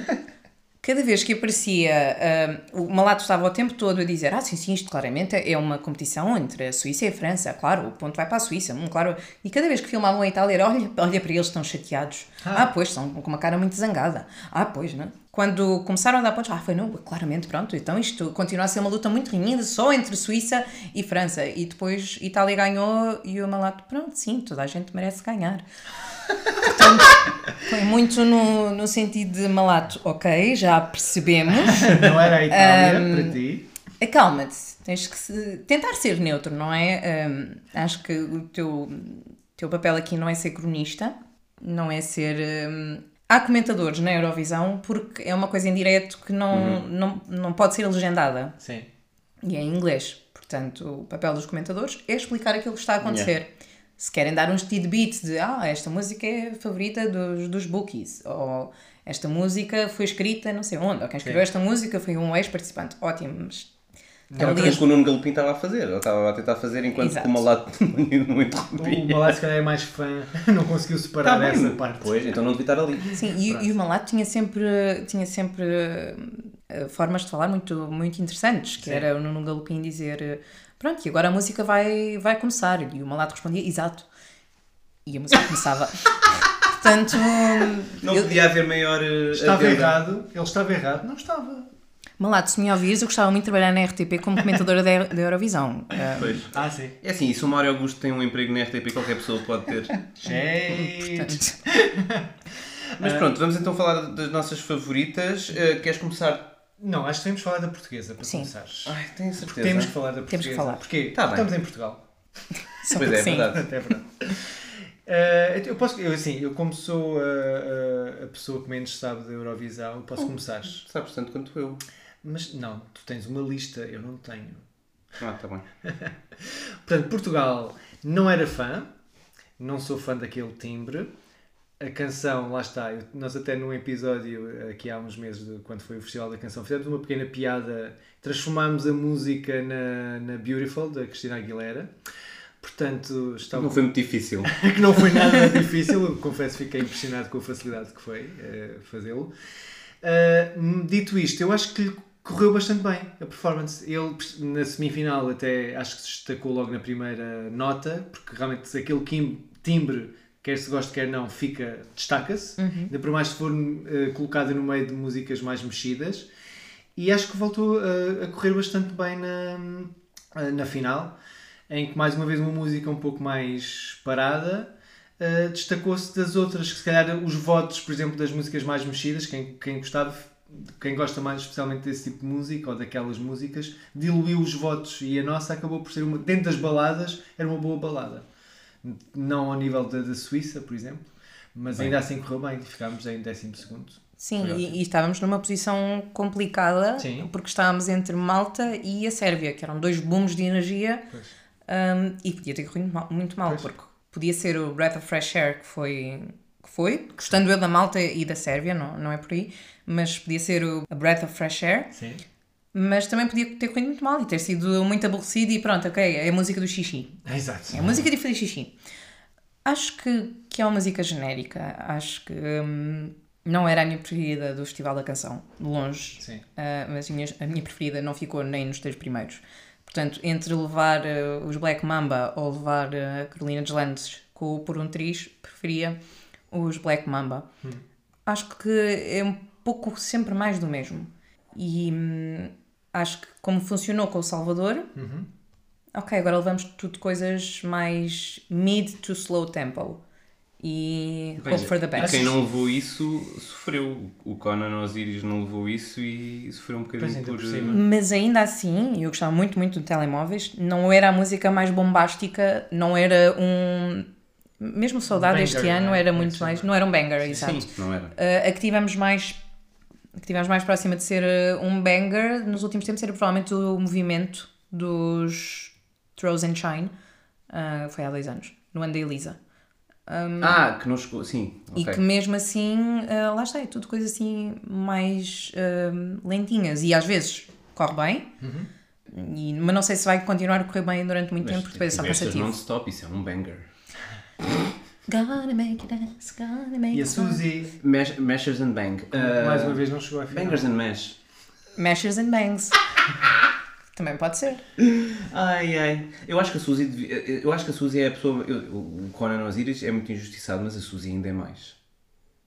Cada vez que aparecia, ah, o Malato estava o tempo todo a dizer: Ah, sim, sim, isto claramente é uma competição entre a Suíça e a França. Claro, o ponto vai para a Suíça. hum, claro. E cada vez que filmavam a Itália, era: Olha, olha para eles, estão chateados. Ah, pois, estão com uma cara muito zangada. Ah, pois, não? Quando começaram a dar pontos, ah, foi não, claramente, pronto. Então isto continua a ser uma luta muito renhida só entre Suíça e França. E depois Itália ganhou e o Malato, pronto, sim, toda a gente merece ganhar. Foi muito no, no sentido de malato, ok, já percebemos. [LAUGHS] Não era a Itália para ti? Acalma-te, tens que se- tentar ser neutro, não é? Hum, acho que o teu, teu papel aqui não é ser cronista, não é ser. hum, há comentadores na Eurovisão porque é uma coisa em direto que não, não, não pode ser legendada Sim. e é em inglês. Portanto, o papel dos comentadores é explicar aquilo que está a acontecer. Se querem dar uns tidbits de ah, esta música é a favorita dos, dos bookies, ou esta música foi escrita não sei onde, ou quem escreveu esta música foi um ex-participante. Ótimo, mas Era ali o que o Nuno Galopim estava a fazer. Ele estava a tentar fazer enquanto Exato. o Malato não O interrompia. Malai se calhar é mais fã, [LAUGHS] não conseguiu separar Tá essa parte. Pois, então não devia estar ali. Sim, e, e o Malato tinha sempre, tinha sempre eh, formas de falar muito, muito interessantes, que Sim. era o Nuno Galopim dizer pronto, e agora a música vai, vai começar. E o Malato respondia, exato. E a música começava. [LAUGHS] Portanto, Não eu- podia haver maior. eh, Estava adenda. errado, ele estava errado, não estava. Malato, se me ouvires, eu gostava muito de trabalhar na RTP como comentadora da, da Eurovisão. [LAUGHS] Pois. Ah, sim. É assim, e se o Mário Augusto tem um emprego na RTP, qualquer pessoa pode ter. [LAUGHS] Gente. Mas pronto, vamos então falar das nossas favoritas. Eh, queres começar? Não, acho que temos que falar da portuguesa para Sim. começares. Ai, tenho certeza. Temos que falar da portuguesa. Temos que falar. Porquê? Tá bem. Estamos em Portugal. [LAUGHS] só Pois porque é, sim. verdade. Até verdade. Eh, eu posso, eu, assim, eu como sou a, a- pessoa que menos sabe da Eurovisão, eu posso começar. Sabes tanto quanto eu. Mas não, tu tens uma lista, eu não tenho. Ah, tá bem. [LAUGHS] Portanto, Portugal não era fã, não sou fã daquele timbre. A canção, lá está, nós até num episódio aqui há uns meses, de, quando foi o Festival da Canção, fizemos uma pequena piada, transformámos a música na, na Beautiful, da Cristina Aguilera. Portanto, está Não foi muito difícil. [LAUGHS] que não foi nada difícil, confesso que fiquei impressionado com a facilidade que foi eh, fazê-lo. Ah, dito isto, eu acho que lhe correu bastante bem a performance. Ele, na semifinal, até acho que se destacou logo na primeira nota, porque realmente aquele timbre, quer se goste, quer não, fica, destaca-se. Ainda por mais se for eh, colocado no meio de músicas mais mexidas. E acho que voltou a, a correr bastante bem na, na final, em que mais uma vez uma música um pouco mais parada uh, destacou-se das outras, que se calhar os votos, por exemplo, das músicas mais mexidas, quem, quem gostava, quem gosta mais especialmente desse tipo de música ou daquelas músicas, diluiu os votos e a nossa acabou por ser uma, dentro das baladas, era uma boa balada. Não ao nível da, da Suíça, por exemplo, mas ainda assim correu bem, ficámos em 12 segundo. Sim, e, e estávamos numa posição complicada Sim. porque estávamos entre Malta e a Sérvia, que eram dois booms de energia um, e podia ter corrido mal- muito mal, Pois. porque podia ser o Breath of Fresh Air que foi, que foi gostando eu da Malta e da Sérvia, não, não é por aí, mas podia ser o a Breath of Fresh Air, Sim. Mas também podia ter corrido muito mal e ter sido muito aborrecido e pronto, ok, é a música do xixi. Exato. É a música de fazer xixi. Acho que, que é uma música genérica. Acho que hum, não era a minha preferida do Festival da Canção, de longe. Sim. Ah, mas a minha, a minha preferida não ficou nem nos três primeiros. Portanto, entre levar ah, os Black Mamba ou levar a Carolina Deslandes com o Por um Triz, preferia os Black Mamba. Acho que é um pouco sempre mais do mesmo. E hum, acho que como funcionou com o Salvador, ok, agora levamos tudo coisas mais mid to slow tempo. E Bem, hope for the e best. Quem não levou isso sofreu. O Conan Osiris não levou isso e sofreu um bocadinho por. por cima. Mas ainda assim, eu gostava muito, muito de telemóveis. Não era a música mais bombástica, não era um. Mesmo Saudade banger, este ano é? era muito mais. Não era um banger, exato. Sim, não era. Uh, a que tivemos mais. Que tivemos mais próxima de ser uh, um banger nos últimos tempos era provavelmente o movimento dos Throws and Shine. Uh, foi há dois anos, no ano da Elisa. Ah, que não chegou. Sim, E ok. que mesmo assim, uh, lá está, é tudo coisas assim mais uh, lentinhas. E às vezes corre bem, e- mas não sei se vai continuar a correr bem durante muito tempo, porque depois é só cansativo. non-stop, isso é um banger. [LAUGHS] Gonna make it dance, gonna make E a it. Suzy, Mash, mashers and Bang. Ah, mais uma vez, não chegou à final. Bangers and Mash. Mashers and Bangs. [LAUGHS] Também pode ser. Ai ai. Eu acho que a Suzy devia- eu acho que a Suzy é a pessoa. eu- o Conan Osiris é muito injustiçado, mas a Suzy ainda é mais.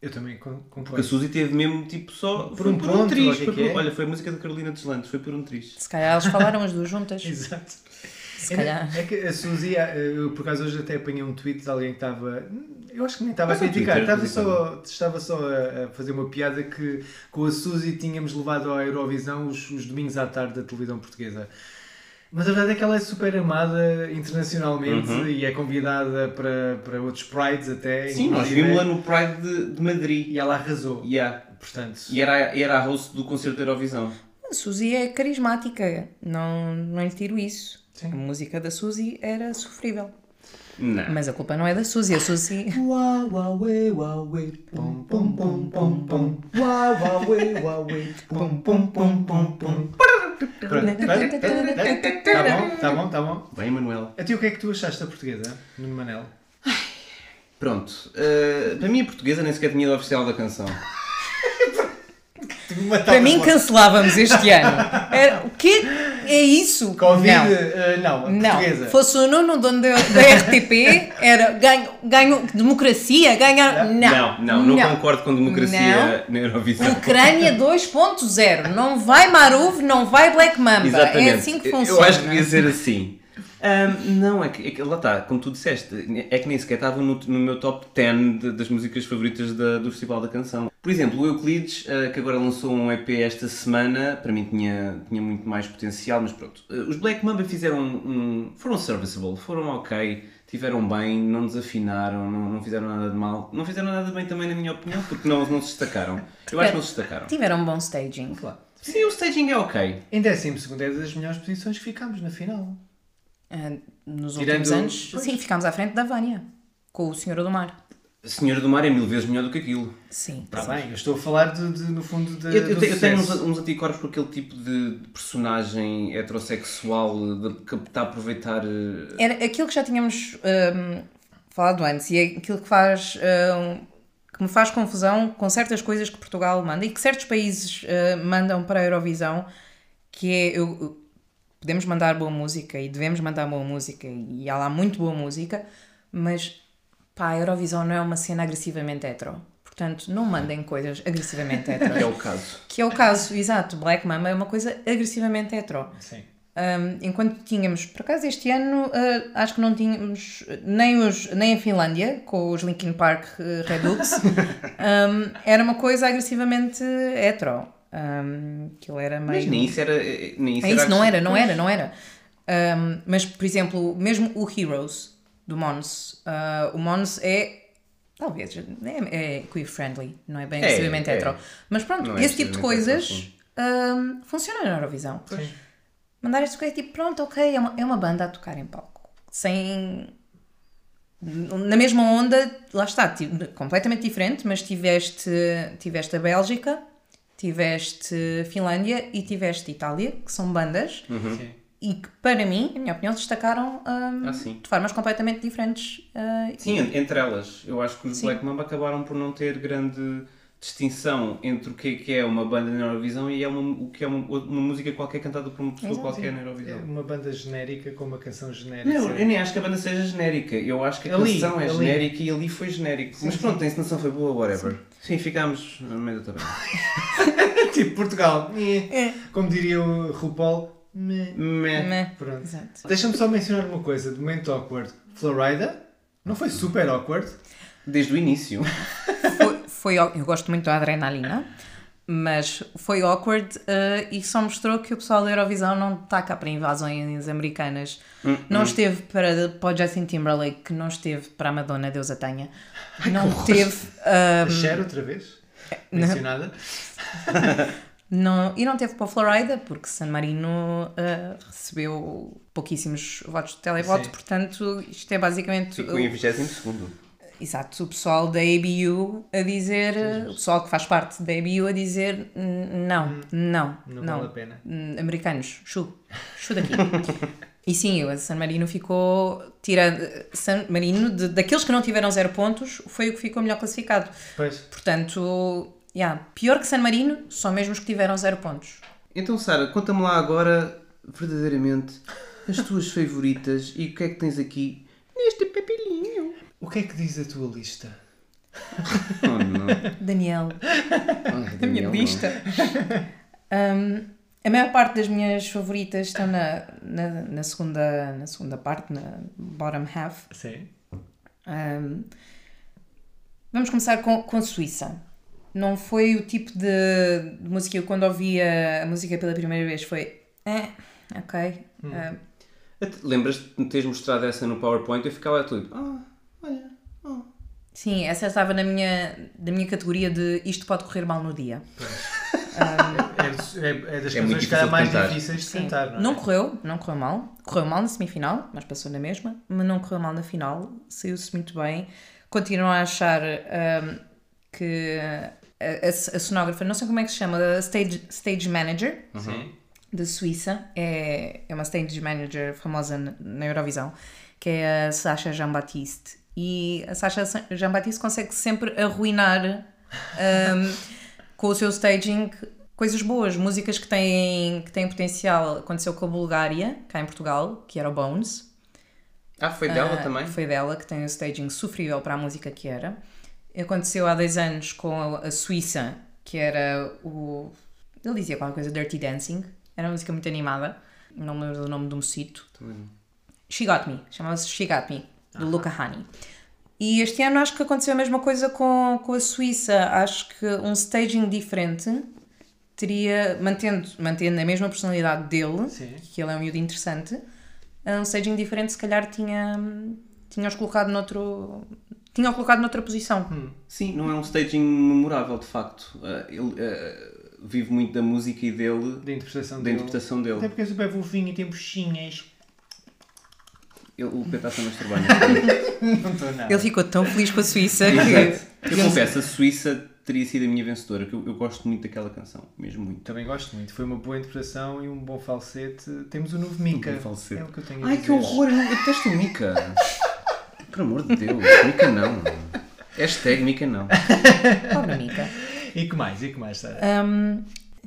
Eu também con- Porque a concordo. Suzy teve mesmo tipo só. Por foi um por ponto, um triz. ou o que é foi que por- é? Olha, foi a música da Carolina Deslandes, foi por um triz. Se calhar elas falaram as duas juntas. [LAUGHS] Exato. Se calhar. É que a Suzy, eu por acaso hoje até apanhei um tweet de alguém que estava. Eu acho que nem estava a Mas no criticar, estava só, estava só a, fazer uma piada que com a Suzy tínhamos levado à Eurovisão os, os domingos à tarde da televisão portuguesa. Mas a verdade é que ela é super amada internacionalmente Uhum. e é convidada para, para outros Prides até. Sim, nós inclusive, vimos lá no Pride de, de Madrid. E ela arrasou. Yeah. Portanto, E era, era a host do concerto da Eurovisão. A Suzy é carismática, não, não lhe tiro isso. Sim. A música da Suzy era sofrível. Não. Mas a culpa não é da Suzy, a Suzy. Tá bom, tá bom, tá bom. Bem, Manuel. A ti o que é que tu achaste da portuguesa, Nuno Manel? Pronto. eh, para mim, a portuguesa nem sequer tinha ao oficial da canção. [LAUGHS] Para mim, cancelávamos este ano. Era, [LAUGHS] o quê? É isso? Covid, Não. eh, não, a Não, portuguesa. fosse o Nuno dono da, da RTP, era ganho, ganho democracia, ganhar. Não, Não, não, não, concordo com democracia na Eurovisão. Ucrânia 2.0. Não vai Maruv, não vai Black Mamba. Exatamente. É assim que funciona. Eu acho que devia ser assim. Ahm, não, é que, é que lá está, como tu disseste, é que nem sequer estava no, no meu top 10 de- das músicas favoritas da- do Festival da Canção. Por exemplo, o Euclides, ah, que agora lançou um EP esta semana, para mim tinha, tinha muito mais potencial, mas pronto. Ah, os Black Mamba fizeram um, foram serviceable, foram ok, tiveram bem, não desafinaram, não, não fizeram nada de mal. Não fizeram nada de bem também, na minha opinião, porque não, não se destacaram. Eu acho que não se destacaram. Tiveram um bom staging. Claro. Sim, o staging é ok. Em 12 é das melhores posições que ficámos na final. Ah, nos Tirando- últimos anos, Pois. sim, ficámos à frente da Vânia, com o Senhor do Mar. A Senhora do Mar é mil vezes melhor do que aquilo. Sim. Está bem, eu estou a falar de, de, no fundo de, Eu, eu eu tenho uns, uns anticorpos por aquele tipo de, personagem heterossexual de- que está a aproveitar. eh, Era aquilo que já tínhamos hum, falado antes e é aquilo que faz hum, que me faz confusão com certas coisas que Portugal manda e que certos países hum, mandam para a Eurovisão, que é eu- podemos mandar boa música e devemos mandar boa música e há lá muito boa música, mas pá, a Eurovisão não é uma cena agressivamente hetero. Portanto, não mandem coisas agressivamente hetero. que é o caso. que é o caso, exato. Black Mama é uma coisa agressivamente hetero. Sim. Um, enquanto tínhamos, por acaso este ano, uh, acho que não tínhamos nem, os, nem a Finlândia, com os Linkin Park uh, Redux, um, era uma coisa agressivamente hetero. Um, aquilo era meio. Mas nem isso era. eh, Nem isso, É isso, não era, não era, não era. Um, mas, por exemplo, mesmo o Heroes do Mons, uh, o Mons é. Talvez, é, é queer-friendly, não é bem É, agressivamente é. hetero. Mas pronto, Não é esse tipo de coisas um, funciona na Eurovisão. Sim. Mandar estas coisas tipo, pronto, ok, é uma, é uma banda a tocar em palco. Sem. Na mesma onda, lá está, completamente diferente, mas tiveste, tiveste a Bélgica, tiveste Finlândia e tiveste Itália, que são bandas Sim. e que, para mim, na minha opinião, se destacaram hum, Ah, de formas completamente diferentes. ah, Sim, en- entre elas. Eu acho que os Sim. Black Mamba acabaram por não ter grande distinção entre o que é, que é uma banda na Eurovisão e é uma, o que é uma, uma música qualquer cantada por uma pessoa Exato. qualquer na É Eurovisão. uma banda genérica com uma canção genérica. Não, eu nem acho que a banda seja genérica. Eu acho que a Ali, canção é ali. genérica e ali foi genérico. Mas pronto, a encenação foi boa, whatever. Sim, ficámos no meio da tabela. [LAUGHS] tipo Portugal. Nhê. Como diria o RuPaul. Meh. Meh. meh. Pronto. Deixa-me só mencionar uma coisa, de momento awkward. Florida, não foi super awkward? Desde o início. Foi, foi eu gosto muito da adrenalina, mas foi awkward eh, e só mostrou que o pessoal da Eurovisão não está cá para invasões americanas. Não esteve para, para o Justin Timberlake, não esteve para a Madonna, Deus a tenha. Não teve. ah, A Cher outra vez? Mencionada? [LAUGHS] Não, e não teve para a Florida, porque San Marino ah, recebeu pouquíssimos votos de televoto, Sim. portanto, isto é basicamente. Ficou em 22 segundo. Exato, o pessoal da ABU a dizer, o pessoal que faz parte da ABU a dizer "N- não, não, Não, não, vale a pena. Hum, americanos, chu, chu daqui. e sim, o San Marino ficou, tirando, San Marino, de- daqueles que não tiveram zero pontos, foi o que ficou melhor classificado. Pois. Portanto, yeah, pior que San Marino, só mesmo os que tiveram zero pontos. Então, Sara, conta-me lá agora, verdadeiramente, as tuas favoritas e o que é que tens aqui neste papelinho. O que é que diz a tua lista? Oh, não. Daniel, Ai, a minha Daniel, lista. Um, a maior parte das minhas favoritas estão na, na, na segunda, na segunda parte, na bottom half. Sim. Um, vamos começar com, com Suíça. Não foi o tipo de, de música que quando ouvia a música pela primeira vez foi eh, ok. Até- Lembras-te de me teres mostrado essa no PowerPoint? Eu ficava tudo. Ah, olha. oh. sim, essa estava na minha, na minha categoria de isto pode correr mal no dia. É, é, é das É canções que mais cantar. difíceis de Sim. cantar, não é? Não correu, não correu mal. Correu mal na semifinal, mas passou na mesma. Mas não correu mal na final, saiu-se muito bem. Continuo a achar ahm, que a, a, a cenógrafa, não sei como é que se chama, a stage, stage manager Sim. da Suíça, é, é uma stage manager famosa na- Eurovisão, que é a Sacha Jean-Baptiste. E a Sacha Jean-Baptiste consegue sempre arruinar ahm, [LAUGHS] com o seu staging coisas boas, músicas que têm, que têm potencial. Aconteceu com a Bulgária, cá em Portugal, que era o Bones. Ah, foi dela Ah, também? Foi dela, que tem o staging sofrível para a música que era. Aconteceu há dois anos com a, Suíça, que era o. Ele dizia qualquer coisa, Dirty Dancing. Era uma música muito animada. Não me lembro do nome do mocito. She Got Me. Chamava-se She Got Me, do Luca Hani. E este ano acho que aconteceu a mesma coisa com, com a Suíça. Acho que um staging diferente teria, mantendo, mantendo a mesma personalidade dele, Sim. que ele é um miúdo interessante, um staging diferente se calhar tinha, tinha-os colocado noutro... Tinha-o colocado noutra posição. Sim, não é um staging memorável, de facto. Ah, ele ah, vive muito da música e dele, Da interpretação da dele. interpretação Até dele. porque é super fofinho e tem buchinhas. Ele, o Pedro está a masturbar. Não estou nada. Ele ficou tão feliz com a Suíça que... Eu confesso, a Suíça teria sido a minha vencedora, que eu, eu gosto muito daquela canção, mesmo muito. Também gosto muito. Foi uma boa interpretação e um bom falsete. Temos o novo Mika. Um falsete. É o que eu tenho a Ai, dizer. que horror! Eu, não, eu detesto o Mika. [LAUGHS] Por amor de Deus, Mika não. Hashtag Mika não. Pobre Mica. E que mais? E que mais, Sara? Um,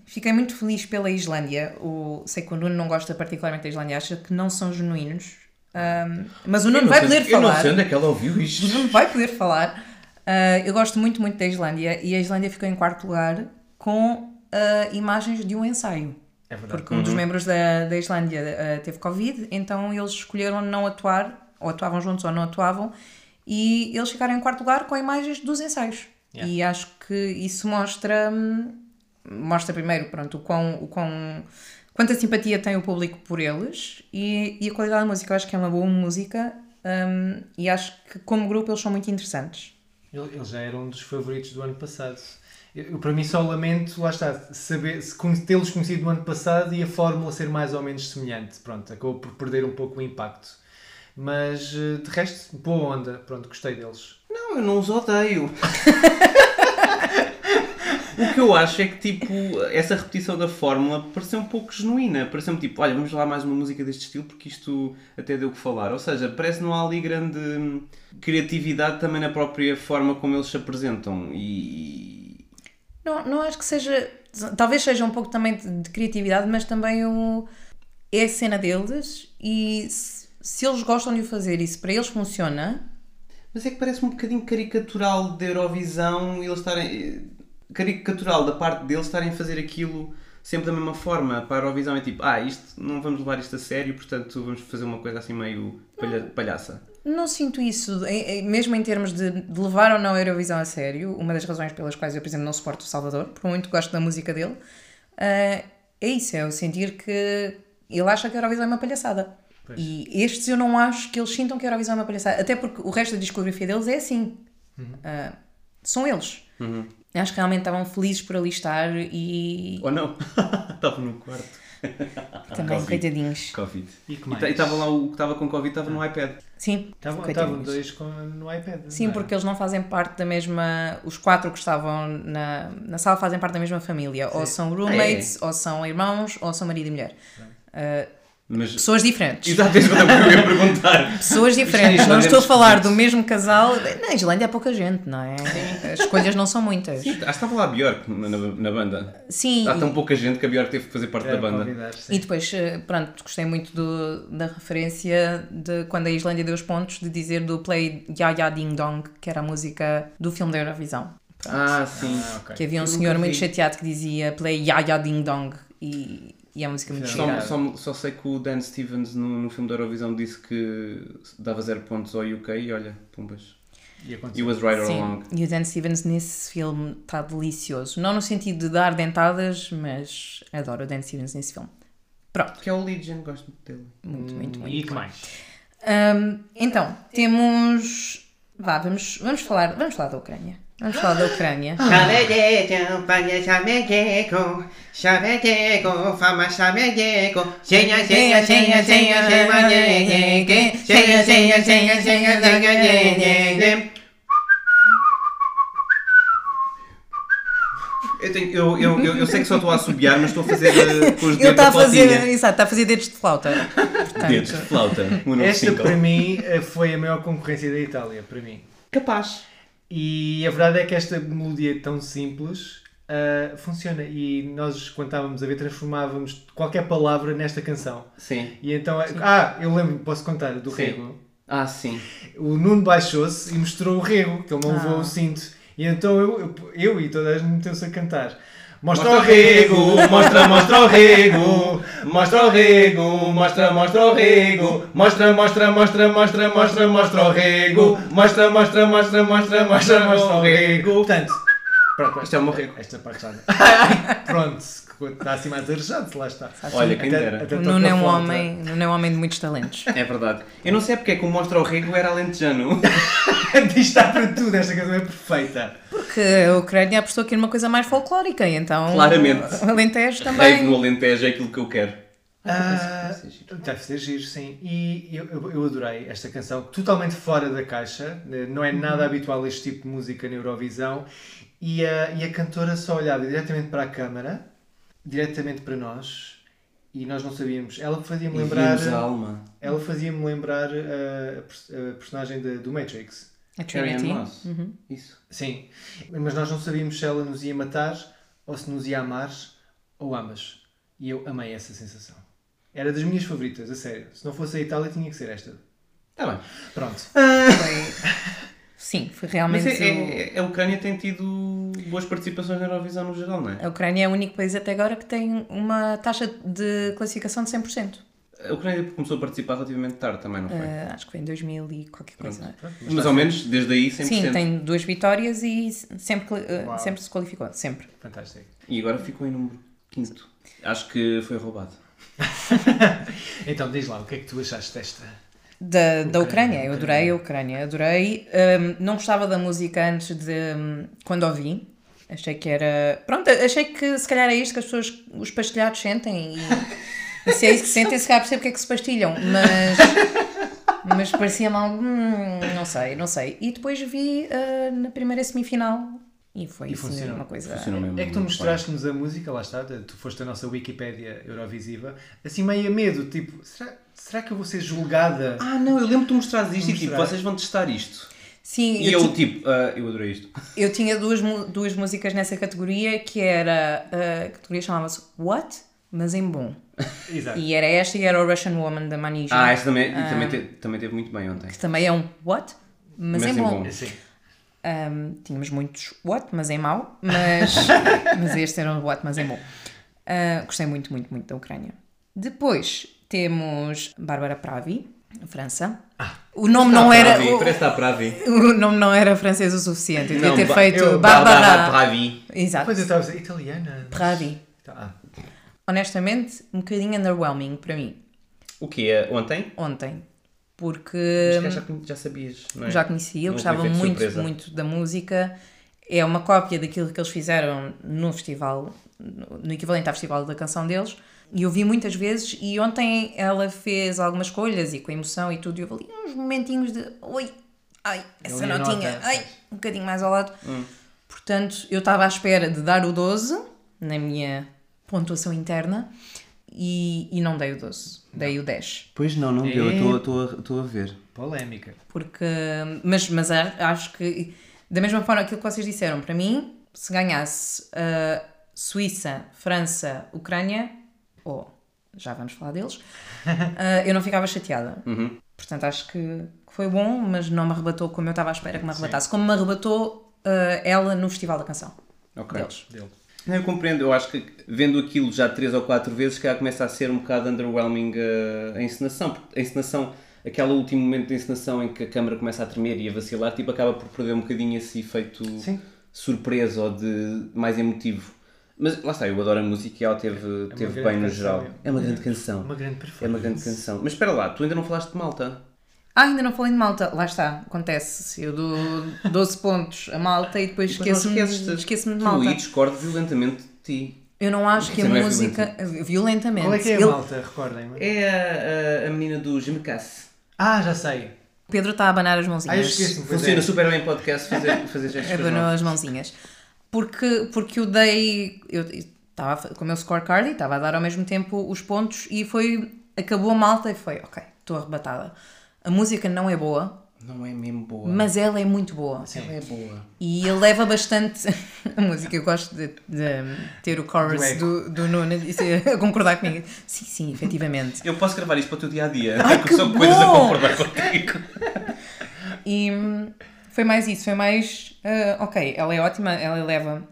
fiquei muito feliz pela Islândia. O, sei que o Nuno não gosta particularmente da Islândia, acha que não são genuínos. Um, mas o Nuno vai poder eu não falar. sei onde é que ela ouviu [LAUGHS] isto. O Nuno vai poder falar. Uh, eu gosto muito, muito da Islândia e a Islândia ficou em quarto lugar com uh, imagens de um ensaio. É verdade. Porque um dos membros da, da Islândia uh, teve Covid, então eles escolheram não atuar, ou atuavam juntos ou não atuavam, e eles ficaram em quarto lugar com imagens dos ensaios. Yeah. E acho que isso mostra, hum, mostra primeiro, pronto, o quão, o quão, quanta simpatia tem o público por eles e, e a qualidade da música. Eu acho que é uma boa música hum, e acho que como grupo eles são muito interessantes. Ele, ele já era um dos favoritos do ano passado. Eu, para mim, só lamento, lá está, saber, tê-los conhecido no ano passado e a fórmula ser mais ou menos semelhante. Pronto, acabou por perder um pouco o impacto. Mas, eh, de resto, boa onda. Pronto, gostei deles. Não, eu não os odeio. [LAUGHS] O que eu acho é que, tipo, essa repetição da fórmula pareceu um pouco genuína. Pareceu-me tipo, olha, vamos lá mais uma música deste estilo porque isto até deu o que falar. Ou seja, parece que não há ali grande criatividade também na própria forma como eles se apresentam. E. Não, não acho que seja. Talvez seja um pouco também de, de criatividade, mas também o, é a cena deles e se, eles gostam de o fazer e se para eles funciona, Mas é que parece um bocadinho caricatural da Eurovisão eles estarem. Caricatural da parte deles estarem a fazer aquilo sempre da mesma forma. Para a Eurovisão é tipo, ah, isto não vamos levar isto a sério, portanto vamos fazer uma coisa assim meio palha- palhaça. não sinto isso, mesmo em termos de, de levar ou não a Eurovisão a sério. Uma das razões pelas quais eu, por exemplo, não suporto o Salvador, por muito gosto da música dele, ah, é isso, é o sentir que ele acha que a Eurovisão é uma palhaçada. E estes eu não acho que eles sintam que a Eurovisão é uma palhaçada, até porque o resto da discografia deles é assim. Ah, são eles. Acho que realmente estavam felizes por ali estar e Ou não? [LAUGHS] Estava no quarto. também, Covid. coitadinhos. Covid. E estava lá o que estava com Covid, estava no iPad. Sim, Estavam estavam dois com, no iPad. Sim, não é? porque eles não fazem parte da mesma. Os quatro que estavam na, na sala fazem parte da mesma família. Ou são roommates, ou são irmãos, ou são marido e mulher. Uh, Mas. pessoas diferentes. Exato, é isso que eu ia perguntar. [LAUGHS] Pessoas diferentes. Não estou a falar do mesmo casal. Na Islândia há pouca gente, não é? As escolhas não são muitas. Sim, acho que estava lá a Björk na, na, na banda. Sim. Há tão pouca gente que a Björk teve que fazer parte da banda. E depois, eh, pronto, gostei muito do- da referência de quando a Islândia deu os pontos de dizer do play Ya Ya Ding Dong, que era a música do filme da Eurovisão. Pronto. Ah, sim. Ah, ok. Que havia um Eu senhor muito chateado que dizia play Ya Ya Ding Dong e, e a música muito. Só, só, só sei que o Dan Stevens no, no filme da Eurovisão disse que dava zero pontos ao UK e olha, pumbas. E He was right all Sim, along. e o Dan Stevens nesse filme está delicioso. Não no sentido de dar dentadas, mas adoro o Dan Stevens nesse filme. Pronto, Que é o Legion, gosto muito dele. muito, muito, muito. E que mais? Hum, então, temos. Vá, vamos, vamos, falar, vamos falar da Ucrânia. Vamos falar da Ucrânia. Eu, tenho, eu, eu, eu, eu, sei que só estou a assobiar, mas estou a fazer uh, com os dedos. Ele está a fazer, exato, está a fazer dedos de flauta. Portanto, dedos de flauta. Esta, para mim, foi a maior concorrência da Itália. Para mim. Capaz. E a verdade é que esta melodia tão simples ah, funciona. E nós, quando estávamos a ver, transformávamos qualquer palavra nesta canção. Sim. E então, ah, eu lembro, posso contar, do Sim. rego. Ah, sim. O Nuno baixou-se e mostrou o rego, que ele não levou Ah. o cinto. E então eu, eu, eu e toda a gente meteu-se a cantar. Mostra o rego, mostra, mostra o rego, mostra o rego, mostra, mostra o rego, mostra, mostra, mostra, mostra, mostra, mostra o rego, mostra, mostra, mostra, mostra, mostra, mostra o rego. Portanto, pronto, Isto é o meu rego. esta parte já. [LAUGHS] Pronto, está assim mais arejado, lá está. Olha, quem Até- dera. até Nuno é um homem, Nuno é um homem de muitos talentos. É verdade. Eu não sei porque é que o Mostra o Rego era alentejano. [LAUGHS] Disto está para tudo, esta canção é perfeita. Porque a Ucrânia apostou aqui numa coisa mais folclórica, então. Claramente. O Alentejo também. no Alentejo é aquilo que eu quero. Ah, Deve ser giro. deve ser giro, sim. E eu, eu, adorei esta canção, totalmente fora da caixa, não é nada habitual este tipo de música na Eurovisão. E a, e a cantora só olhava diretamente para a câmara, diretamente para nós, e nós não sabíamos. Ela fazia-me lembrar. a alma. Ela fazia-me lembrar a, a personagem de- do Matrix. A Trinity. Uhum. Isso. Sim, mas nós não sabíamos se ela nos ia matar, ou se nos ia amar, ou ambas. E eu amei essa sensação. Era das minhas favoritas, a sério. Se não fosse a Itália, tinha que ser esta. Está bem. Pronto. Foi- Sim, foi Mas realmente. é, é- é- a Ucrânia tem tido boas participações na Eurovisão no geral, não é? A Ucrânia é o único país até agora que tem uma taxa de classificação de 100%. A Ucrânia começou a participar relativamente tarde também, não foi? Eh, acho que foi em 2000 e qualquer coisa. é? Mas ao menos desde aí 100%. Sim, tem duas vitórias e sempre, Uau. sempre se qualificou. Sempre. Fantástico. E agora ficou em número quinto. Acho que foi roubado. [LAUGHS] Então, diz lá, o que é que tu achaste desta? Da, da Ucrânia, eu adorei a Ucrânia, adorei. Hum, não gostava da música antes de hum, quando ouvi. Achei que era. Pronto, achei que se calhar é isto que as pessoas, os pastelhados sentem e, e se é isso que sentem, se calhar percebo porque é que se pastilham, mas, mas parecia-me algo. hum, não sei, não sei. E depois vi ah, na primeira semifinal E foi E assim, funcionou. uma coisa. Funcionou mesmo É que tu mostraste-nos a música, lá está, tu foste a nossa Wikipédia Eurovisiva, assim meio a medo, tipo, será, será que eu vou ser julgada? Ah, não, eu lembro de tu mostrares isto e tipo, Mostrar. vocês vão testar isto. Sim, E eu, eu, ti- tipo, ah, eu adorei isto. [LAUGHS] eu tinha duas, duas músicas nessa categoria que era. A categoria chamava-se What? Mas em bom. Exato. E era esta e era o Russian Woman da Manija. Ah, esta também, e também, te- também teve muito bem ontem. Que também é um What? Mas, em bom. Assim, Um, tínhamos muitos what, mas em mau, mas, [LAUGHS] mas este era um what, mas em bom. Uh, gostei muito, muito, muito da Ucrânia. Depois temos Bárbara Pravi, França. O nome não era Pravi, o, Parece que está para ver. [LAUGHS] o nome não era francês o suficiente. Eu devia Não, ter feito eu- Bárbara Pravi. Exato. depois eu estava a dizer, italiana. Pravi. Ah, Honestamente, um bocadinho underwhelming para mim O quê? É Ontem? ontem, porque Mas já, já sabias, não é? já conhecia, eu gostava muito, surpresa. muito da música. É uma cópia daquilo que eles fizeram no festival, no no equivalente ao festival da canção deles. E eu vi muitas vezes e ontem ela fez algumas escolhas e com emoção e tudo. E eu ali uns momentinhos de oi, ai, essa a notinha, nota. ai, um bocadinho mais ao lado. Hum. Portanto, eu estava à espera de dar o 12 na minha pontuação interna e, e não dei o 12, dei o 10. Pois não, não deu, eu estou- estou a ver. polémica. Porque, mas, mas acho que, da mesma forma aquilo que vocês disseram, para mim, se ganhasse a Suíça, França, Ucrânia, ou já vamos falar deles, [LAUGHS] ah, eu não ficava chateada. Portanto, acho que, que foi bom, mas não me arrebatou como eu estava à espera que me arrebatasse. Como me arrebatou ah, ela no Festival da Canção Ok. deles. Dele. Eu compreendo, eu acho que vendo aquilo já três ou quatro vezes, que começa a ser um bocado underwhelming uh, a encenação. Porque a encenação, aquele último momento da encenação em que a câmara começa a tremer e a vacilar, tipo, acaba por perder um bocadinho esse efeito Sim. surpresa ou de mais emotivo. Mas lá está, eu adoro a música e ela teve, teve grande bem no canção, geral. é. É uma grande canção. Uma grande É performance. uma grande canção. Mas espera lá, tu ainda não falaste de Malta. Ah, ainda não falei de Malta. Lá está, acontece. Eu dou [LAUGHS] 12 pontos a Malta e depois esqueço-me esqueço de Tu Malta. aí discordo violentamente de ti. Eu não acho que a é música. violentamente. Qual é que é a Ele- malta? Recordem-me. É a, a, a menina do Jimcasse. Ah, já sei. Pedro está a abanar as mãozinhas. Ah, eu pois Funciona é. super bem podcast fazer, fazer gestos [LAUGHS] Abanou as mãozinhas. Porque, porque eu dei. Eu estava com o meu scorecard e estava a dar ao mesmo tempo os pontos e foi. Acabou a malta e foi, ok, estou arrebatada. A música não é boa, Não é mesmo boa. mas ela é muito boa. ela é boa. E ele leva bastante [LAUGHS] a música. Eu gosto de, de ter o chorus Do do, do Nuno e [LAUGHS] a concordar comigo. Sim, sim, efetivamente. Eu posso gravar isto para o teu dia a dia. Ai, que São coisas a bom! concordar contigo. E foi mais isso, foi mais. ah, ok, ela é ótima, ela leva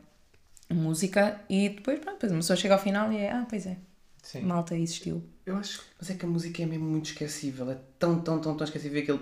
música e depois, pronto, depois uma pessoa chega ao final e é, ah, pois é, Sim. malta existiu. Eu acho Mas é que a música é mesmo muito esquecível. É tão, tão, tão, tão esquecível. Aquele.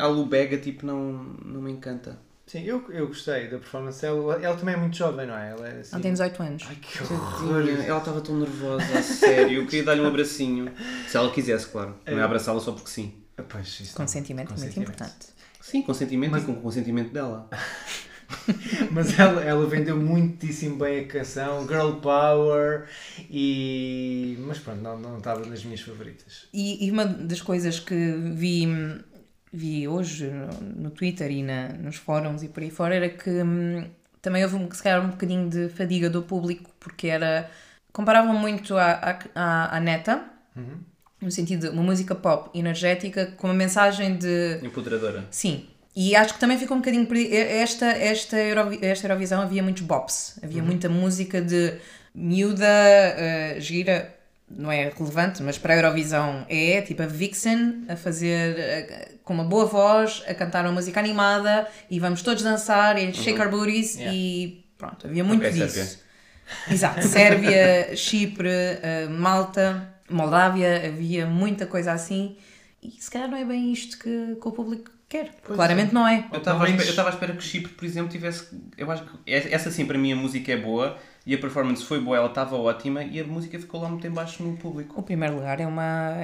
A Lubega, tipo, não, não me encanta. Sim, eu, eu gostei da performance. Ela, ela também é muito jovem, não é? Ela é assim. Ela tem 18 anos. Ai, que horror. Ela estava tão nervosa, a sério. Eu queria dar-lhe um abracinho. [LAUGHS] Se ela quisesse, claro. Não é abraçá-la só porque sim. Pois, isso Consentimento, muito consentimento. importante. Sim, consentimento Mas- e com o consentimento dela. [LAUGHS] Mas ela, ela vendeu muitíssimo bem a canção, Girl Power, e. Mas pronto, não, não estava nas minhas favoritas. E, e uma das coisas que vi, vi hoje no, Twitter e na, nos fóruns e por aí fora era que hum, também houve um- se calhar um bocadinho de fadiga do público porque era. comparavam muito à, à, à, à neta. No sentido de uma música pop energética com uma mensagem de Empoderadora. Sim. E acho que também ficou um bocadinho. Esta, esta, Eurovi- esta Eurovisão havia muitos bops. Havia muita música de miúda, eh, gira, não é relevante, mas para a Eurovisão é, tipo a Vixen a fazer eh, com uma boa voz, a cantar uma música animada e vamos todos dançar e shake our booties Yeah. e pronto, havia muito Ok, disso. Sérvia. Exato, Sérvia, Chipre, eh, Malta, Moldávia, havia muita coisa assim e se calhar não é bem isto que, que o público quer. Claramente não é. Eu estava menos- espera, eu estava à espera que Chipre, por exemplo, tivesse. Eu acho que essa sim, para mim, a música é boa e a performance foi boa, ela estava ótima e a música ficou lá muito em baixo no público. O primeiro lugar é, uma,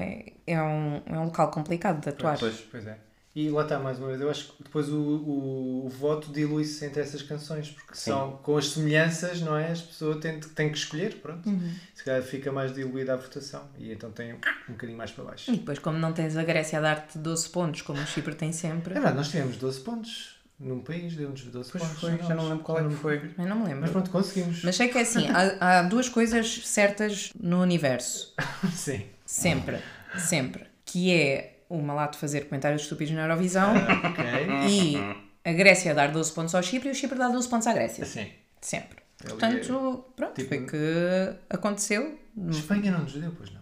é, um, é um local complicado de atuar. Pois. Pois é. E lá está, mais uma vez, eu acho que depois o, o, o voto dilui-se entre essas canções, porque Sim. são com as semelhanças, não é? As pessoas têm, têm que escolher, pronto. Uhum. Se calhar fica mais diluída a votação e então tem um bocadinho mais para baixo. E depois, como não tens a Grécia a dar-te 12 pontos, como o Chipre tem É sempre, verdade, nós tivemos 12 pontos. num país, deu-nos 12 Pois pontos. foi, já não lembro qual é que foi. Eu não me lembro. Mas pronto, conseguimos. Mas sei que é assim, há, há duas coisas certas no universo. [LAUGHS] Sim. Sempre, sempre. Que é o Malato fazer comentários estúpidos na Eurovisão [LAUGHS] Ok. e a Grécia dar 12 pontos ao Chipre e o Chipre dar 12 pontos à Grécia. Sim. Sempre. Ali Portanto, pronto, tipo- foi que aconteceu. Espanha não nos deu, pois não.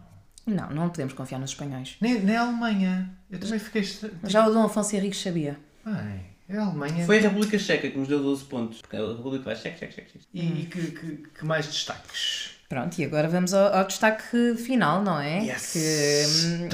Não, não podemos confiar nos espanhóis. Nem, nem a Alemanha. Eu também fiquei. estra- Já o Dom Afonso Henriques sabia. Bem, é a Alemanha. Foi a República Checa que nos deu 12 pontos. Porque a República vai cheque, cheque. cheque. E que, que, que mais destaques? Pronto, e agora vamos ao, ao destaque final, não é? Yes. Que...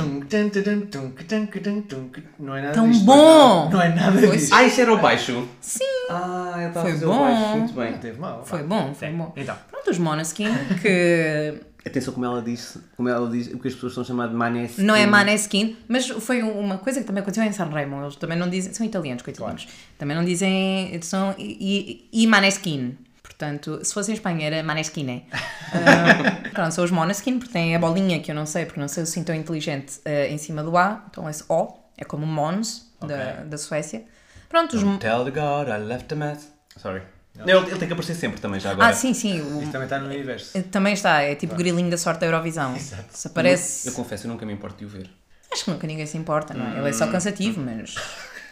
Não é nada Tão disto. bom! Não é nada foi disto. Ah, isso era o baixo? Sim! Ah, eu estava foi a fazer bom. o baixo. Muito bem. Não teve mal. Foi bom, foi bom. Então. Pronto, os Monaskin, [LAUGHS] que... Atenção como ela disse, como ela diz, o que as pessoas estão chamadas de maneskin. Não é maneskin, mas foi uma coisa que também aconteceu em San Remo Eles também não dizem, são italianos, coitadinhos. Claro. Também não dizem, são e, e maneskin. Portanto, se fosse em Espanha era Maneskin. Uh, [LAUGHS] pronto, são os Måneskin, porque têm a bolinha que eu não sei, porque não sei assim tão inteligente uh, em cima do A. Então esse O é como Mons da, da Suécia. Pronto, os. Tell the God I left a mess. Sorry. Não, ele, ele tem que aparecer sempre também, já agora. Ah, sim, sim. o- isto também está no universo. também está, é tipo grilinho da sorte da Eurovisão. [LAUGHS] Se Eu, aparece. eu confesso, eu nunca me importo de o ver. Acho que nunca ninguém se importa, não é? Ele é só cansativo, mas.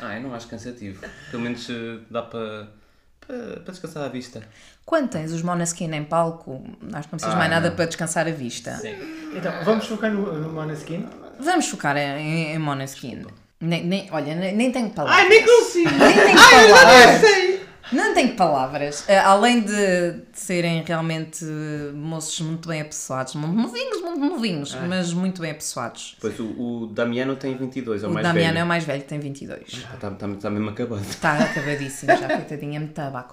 Ah, eu não acho cansativo. Pelo menos eh, dá para para para descansar a vista. Quando tens os Måneskin em palco, acho que não precisas Ah, mais nada não. para descansar a vista. Sim. Então, vamos focar no, no Måneskin? Vamos focar em, em Måneskin. Nem, nem, olha, nem, nem tenho palavras. Ai, nem consigo! nem tenho Ai, eu palavras. nem sei! Não tenho palavras. Eh, além de, de serem realmente moços muito bem apessoados, muito novinhos, muito novinhos, mas muito bem apessoados. Pois o, o Damiano tem 22, é o, O mais Damiano é velho. o mais velho, tem 22. Está tá, tá mesmo acabado. Está acabadíssimo já, coitadinha, é muito tabaco.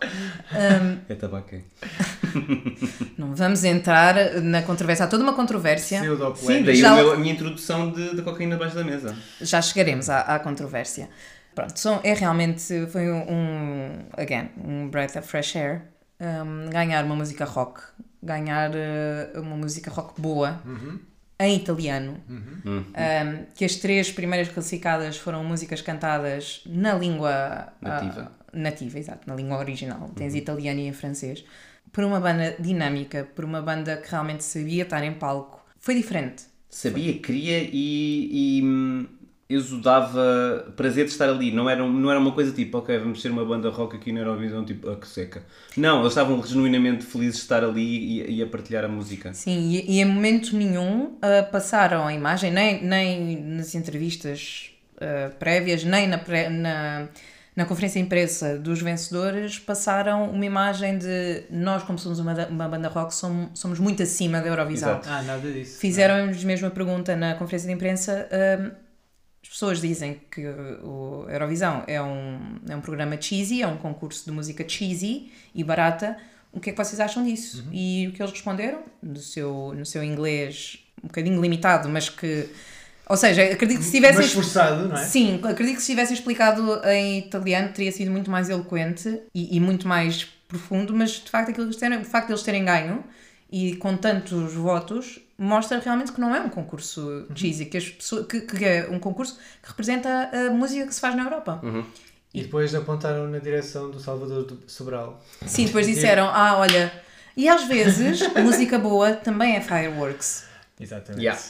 Ahm, É tabaco. [LAUGHS] não vamos entrar na controvérsia. Há toda uma controvérsia. Sim, daí Já- o a minha introdução de, de cocaína debaixo da mesa. já chegaremos à, à controvérsia. Pronto, são, é realmente, foi um, um, again, um breath of fresh air, um, ganhar uma música rock, ganhar uh, uma música rock boa, em italiano, Hum. um, que as três primeiras classificadas foram músicas cantadas na língua Nativa. ah, nativa, exato, na língua original, tens italiano e em francês, por uma banda dinâmica, por uma banda que realmente sabia estar em palco, foi diferente. Sabia, queria e, e hum, exudava prazer de estar ali. Não era, não era uma coisa tipo, ok, vamos ser uma banda rock aqui na Eurovisão, tipo, a que seca. Não, eles estavam genuinamente felizes de estar ali e, e a partilhar a música. Sim, e, e em momento nenhum ah, passaram a imagem, nem, nem nas entrevistas ah, prévias, nem na, pré- na, na conferência de imprensa dos vencedores, passaram uma imagem de nós, como somos uma, uma banda rock, somos, somos muito acima da Eurovisão. Exato. Ah, nada disso. Fizeram-nos mesmo a pergunta na conferência de imprensa. ah, as pessoas dizem que o Eurovisão é um, é um programa cheesy, é um concurso de música cheesy e barata. O que é que vocês acham disso? E o que eles responderam, no seu, no seu inglês um bocadinho limitado, mas que. Ou seja, acredito que se tivessem. Mas esforçado, não é? Sim, acredito que se tivessem explicado em italiano teria sido muito mais eloquente e, e muito mais profundo, mas de facto aquilo que eles terem, o facto de eles terem ganho e com tantos votos mostra realmente que não é um concurso cheesy, que, as pessoas, que, que é um concurso que representa a música que se faz na Europa. E depois apontaram na direção do Salvador do Sobral. Sim, depois disseram, ah, olha, e às vezes [LAUGHS] música boa também é fireworks. Exatamente. Yeah.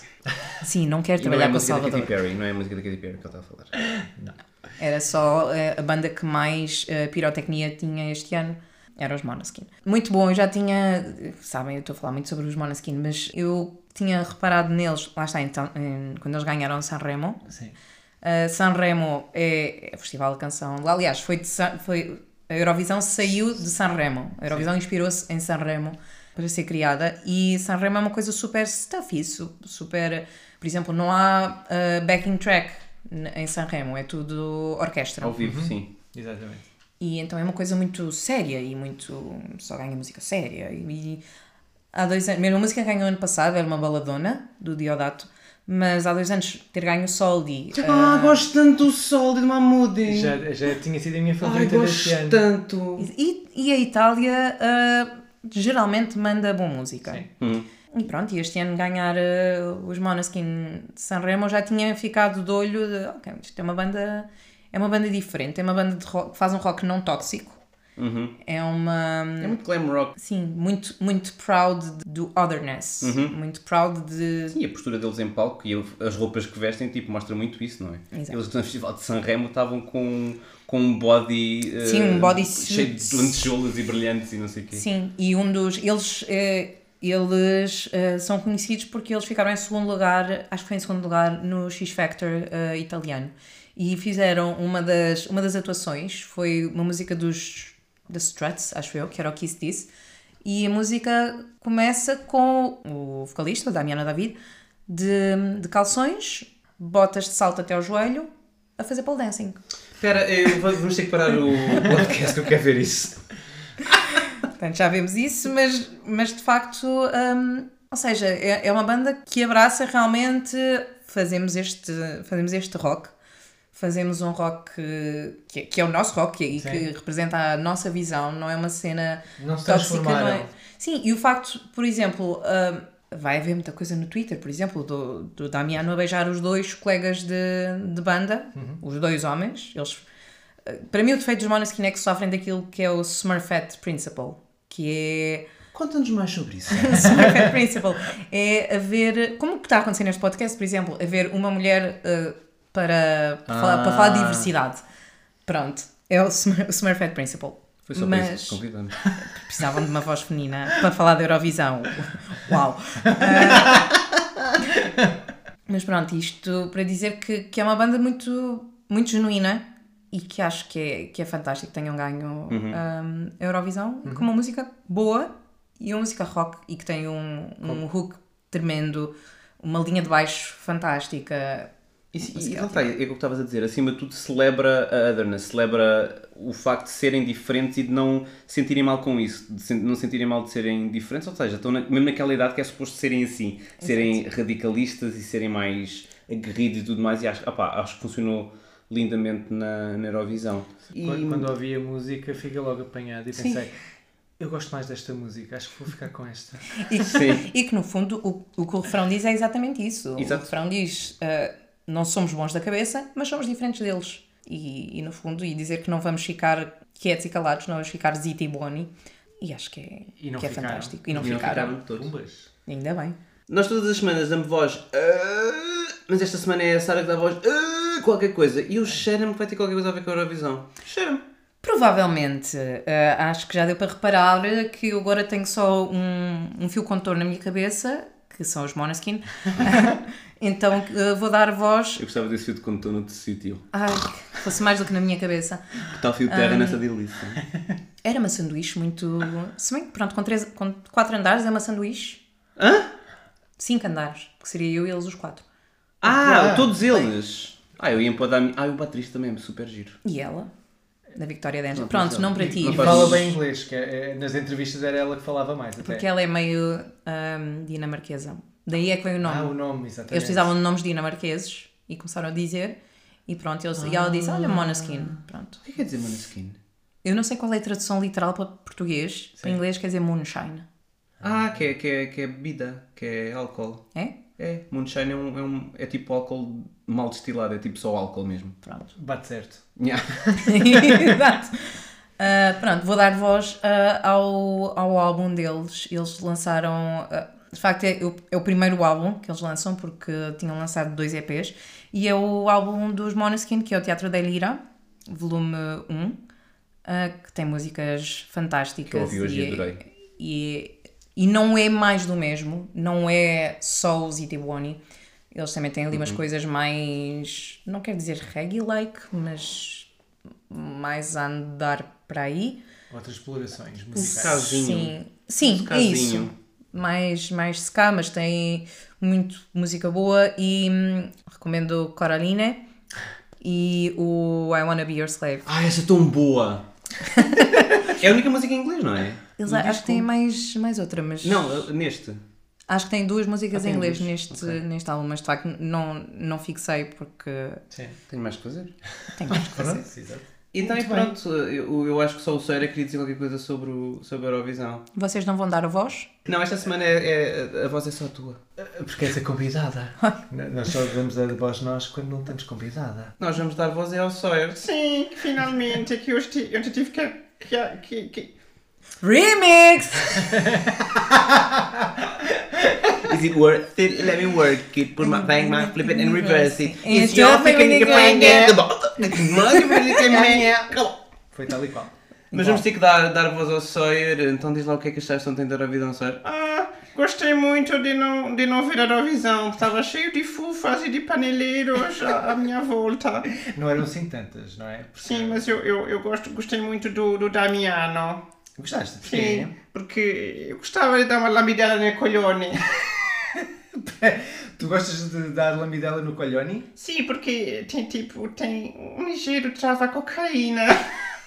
Sim, não quero E não é trabalhar a com o Salvador. Perry, não é a música da Katy Perry que ele está a falar. Era só eh, a banda que mais eh, pirotecnia tinha este ano. Era os Måneskin. Muito bom, eu já tinha. Sabem, eu estou a falar muito sobre os Måneskin, mas eu tinha reparado neles, lá está, então, quando eles ganharam Sanremo. Sim. Uh, Sanremo é, é o festival de canção. Aliás, foi, de San- foi a Eurovisão saiu de Sanremo. A Eurovisão inspirou-se em Sanremo para ser criada e Sanremo é uma coisa super stuffy, su- super. Por exemplo, não há uh, backing track em Sanremo, é tudo orquestra. Ao vivo, sim. Exatamente. E então é uma coisa muito séria e muito. só ganha música séria. E, e há dois anos. Mesmo a música que ganhou ano passado era uma baladona do Diodato, mas há dois anos ter ganho o Soldi. Ah, ah, gosto tanto do sol de Mahmoudi. Já, já tinha sido a minha Ai, favorita deste gosto ano. tanto. E, e a Itália ah, geralmente manda boa música. Sim. Hum. E pronto, e este ano ganhar ah, os Måneskin de Sanremo já tinha ficado de olho de, ok, isto é uma banda, é uma banda diferente, é uma banda rock, que faz um rock não tóxico. Uhum. É uma. É muito glam rock. Sim, muito, muito proud do otherness. Uhum. Muito proud de. Sim, a postura deles em palco e as roupas que vestem, tipo, mostra muito isso, não é? Exato. Eles no Festival de Sanremo estavam com, com um body... eh, Sim, um bodysuit. Cheio de lantejoulas e brilhantes e não sei o quê. Sim, e um dos. Eles, eh, eles eh, são conhecidos porque eles ficaram em segundo lugar, acho que foi em segundo lugar, no X Factor italiano. E fizeram uma das, uma das atuações, foi uma música dos The Struts, acho eu, que era o Kiss This. E a música começa com o vocalista, o Damiano David, de, de calções, botas de salto até ao joelho, a fazer pole dancing. Espera, vamos ter que parar o podcast que eu quero ver isso. Portanto, já vemos isso, mas, mas de facto, hum, ou seja, é, é uma banda que abraça realmente. Fazemos este, fazemos este rock, fazemos um rock que, que é o nosso rock e Sim. que representa a nossa visão, não é uma cena Não se tóxica, não é? Sim, e o facto, por exemplo, hum, vai haver muita coisa no Twitter, por exemplo, do, do Damiano a beijar os dois colegas de, de banda, os dois homens, eles para mim, o defeito dos Måneskin é que sofrem daquilo que é o Smurfette Principle, que é. Conta-nos mais sobre isso. [LAUGHS] Smurfette Principle é haver. Como que está a acontecer neste podcast, por exemplo, haver uma mulher uh, para, para, falar, para falar de diversidade. Pronto, é o, Smur, o Smurfette Principle. Foi só para Mas isso que convidamos. precisavam de uma voz feminina para falar da Eurovisão. [LAUGHS] Uau! Ah, mas pronto, isto para dizer que, que é uma banda muito, muito genuína e que acho que é, que é fantástico que tenham ganho um, a Eurovisão com uma música boa e uma música rock e que tem um, um hook tremendo, uma linha de baixo fantástica. E, e lá está, é o que tu estavas a dizer, acima de tudo celebra a otherness, celebra o facto de serem diferentes e de não sentirem mal com isso, de não sentirem mal de serem diferentes, ou seja, estão na- mesmo naquela idade que é suposto serem assim, serem radicalistas e serem mais aguerridos e tudo mais, e acho, opá, acho que funcionou lindamente na, na Eurovisão. E, Quando, quando ouvi a música, fica logo apanhado e Sim. pensei, eu gosto mais desta música, acho que vou ficar com esta. [LAUGHS] E, Sim. e que no fundo o, o que o refrão diz é exatamente isso. Exato. O refrão diz: ah, não somos bons da cabeça, mas somos diferentes deles. E, e no fundo, e dizer que não vamos ficar quietos e calados, não vamos ficar zita e boni. E acho que é, E não que é ficaram. fantástico. E não, E não ficaram. ficaram. Ainda bem. Nós todas as semanas damos voz, "Ah", mas esta semana é a Sara que dá voz, "Ah", qualquer coisa, e eu cheiro-me que vai ter qualquer coisa a ver com a Eurovisão. Cheira-me. Provavelmente, ah, acho que já deu para reparar que eu agora tenho só um, um fio contorno na minha cabeça, que são os Måneskin. [LAUGHS] então ah, vou dar voz. Eu gostava desse fio de condutor noutro sítio. Ai, que fosse mais do que na minha cabeça. Que tal fio de terra nessa delícia? Era uma sanduíche muito. Se bem que, pronto, com, três, com quatro andares é uma sanduíche. Hã? Cinco andares, porque seria eu e eles os quatro. Ah, Ah, todos eles! Ah, eu ia para dar. Ah, o Batriz também é super giro. E ela, da Victoria D'Angelo. Não, Pronto, não. para ti. não E fala bem inglês, que é- é- nas entrevistas era ela que falava mais. Até. Porque ela é meio dinamarquesa. Daí é que veio o nome. Ah, o nome, exatamente. eles precisavam de nomes dinamarqueses e começaram a dizer. E pronto, eles, e ela disse: Olha, Monoskin. Pronto. O que é que quer dizer Maneskin? Eu não sei qual é a tradução literal para português. Para inglês quer dizer moonshine. Ah, que é, que, é, que é bebida, que é álcool. É? É, moonshine é, um, é, um, é tipo álcool mal destilado, é tipo só álcool mesmo. Pronto. [LAUGHS] Bate certo. Yeah. Exato. Ah, pronto, vou dar voz ah, ao, ao álbum deles. Eles lançaram. ah, de facto, é, o- é o primeiro álbum que eles lançam, porque tinham lançado dois EPs. E é o álbum dos Måneskin, que é o Teatro da Lira, volume 1, ah, que tem músicas fantásticas. Que eu ouvi hoje e é- adorei. E, e não é mais do mesmo, não é só o Zitiboni. Eles também têm ali Uhum. umas coisas mais. Não quero dizer reggae-like, mas mais a andar para aí. Outras explorações musicais. Sim, sim é casinho. isso. Mais, mais ska, mas tem muito música boa e hum, recomendo Coraline e o I Wanna Be Your Slave. Ah, essa é tão boa! [LAUGHS] é a única música em inglês, não é? Eles acho que têm mais, mais outra, mas. Não, neste. Acho que tem duas músicas Ah, em tem inglês duas, neste, ok. neste álbum, mas de facto não, não fixei porque Sim. Tenho mais que fazer. tenho mais que [LAUGHS] fazer. Pronto, exato. Então Muito e pronto, eu, eu acho que só o Seira queria dizer qualquer coisa sobre, o, sobre a Eurovisão. Vocês não vão dar a voz? Não, esta semana é, é- a voz é só tua. Porque és a convidada. [LAUGHS] Nós só damos a voz nós quando não temos convidada. Nós vamos dar voz é ao Sawyer. Sim, finalmente, é que eu, esti- eu tive que, que, que, que... Remix! [LAUGHS] Is it worth it? Let me work it. Put my bang, my flip it and reverse it. It's It's your can find it. [LAUGHS] Foi tal e qual. Mas vamos ter que dar, dar voz ao Sawyer. Então diz lá o que é que achaste ontem da Eurovisão, Sawyer. Ah, gostei muito de não, de não ver a Eurovisão. Estava cheio de fufas e de paneleiros à, à minha volta. Não eram assim tantas, não é? Porque- Sim, mas eu, eu, eu gosto, gostei muito do, do Damiano. Gostaste? Sim, quê? porque eu gostava de dar uma lambidela no colhone. [LAUGHS] Tu gostas de dar lambidela no colhone? Sim, porque tem tipo, tem um ligeiro trava a cocaína.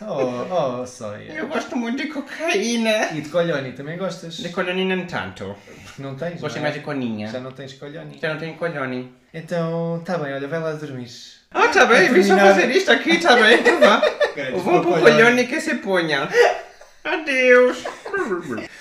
Oh, oh, Sawyer. Eu gosto muito de cocaína. E de colhone também gostas? De colhone não tanto. Não tens, Gostei não é? mais de coninha. Já não tens colhone. Já não tenho colhone. Então, tá bem, olha, vai lá dormir. Ah, tá bem, vim só fazer isto aqui, tá bem, então vá. Vamos pro colhone que se ponha. Adeus.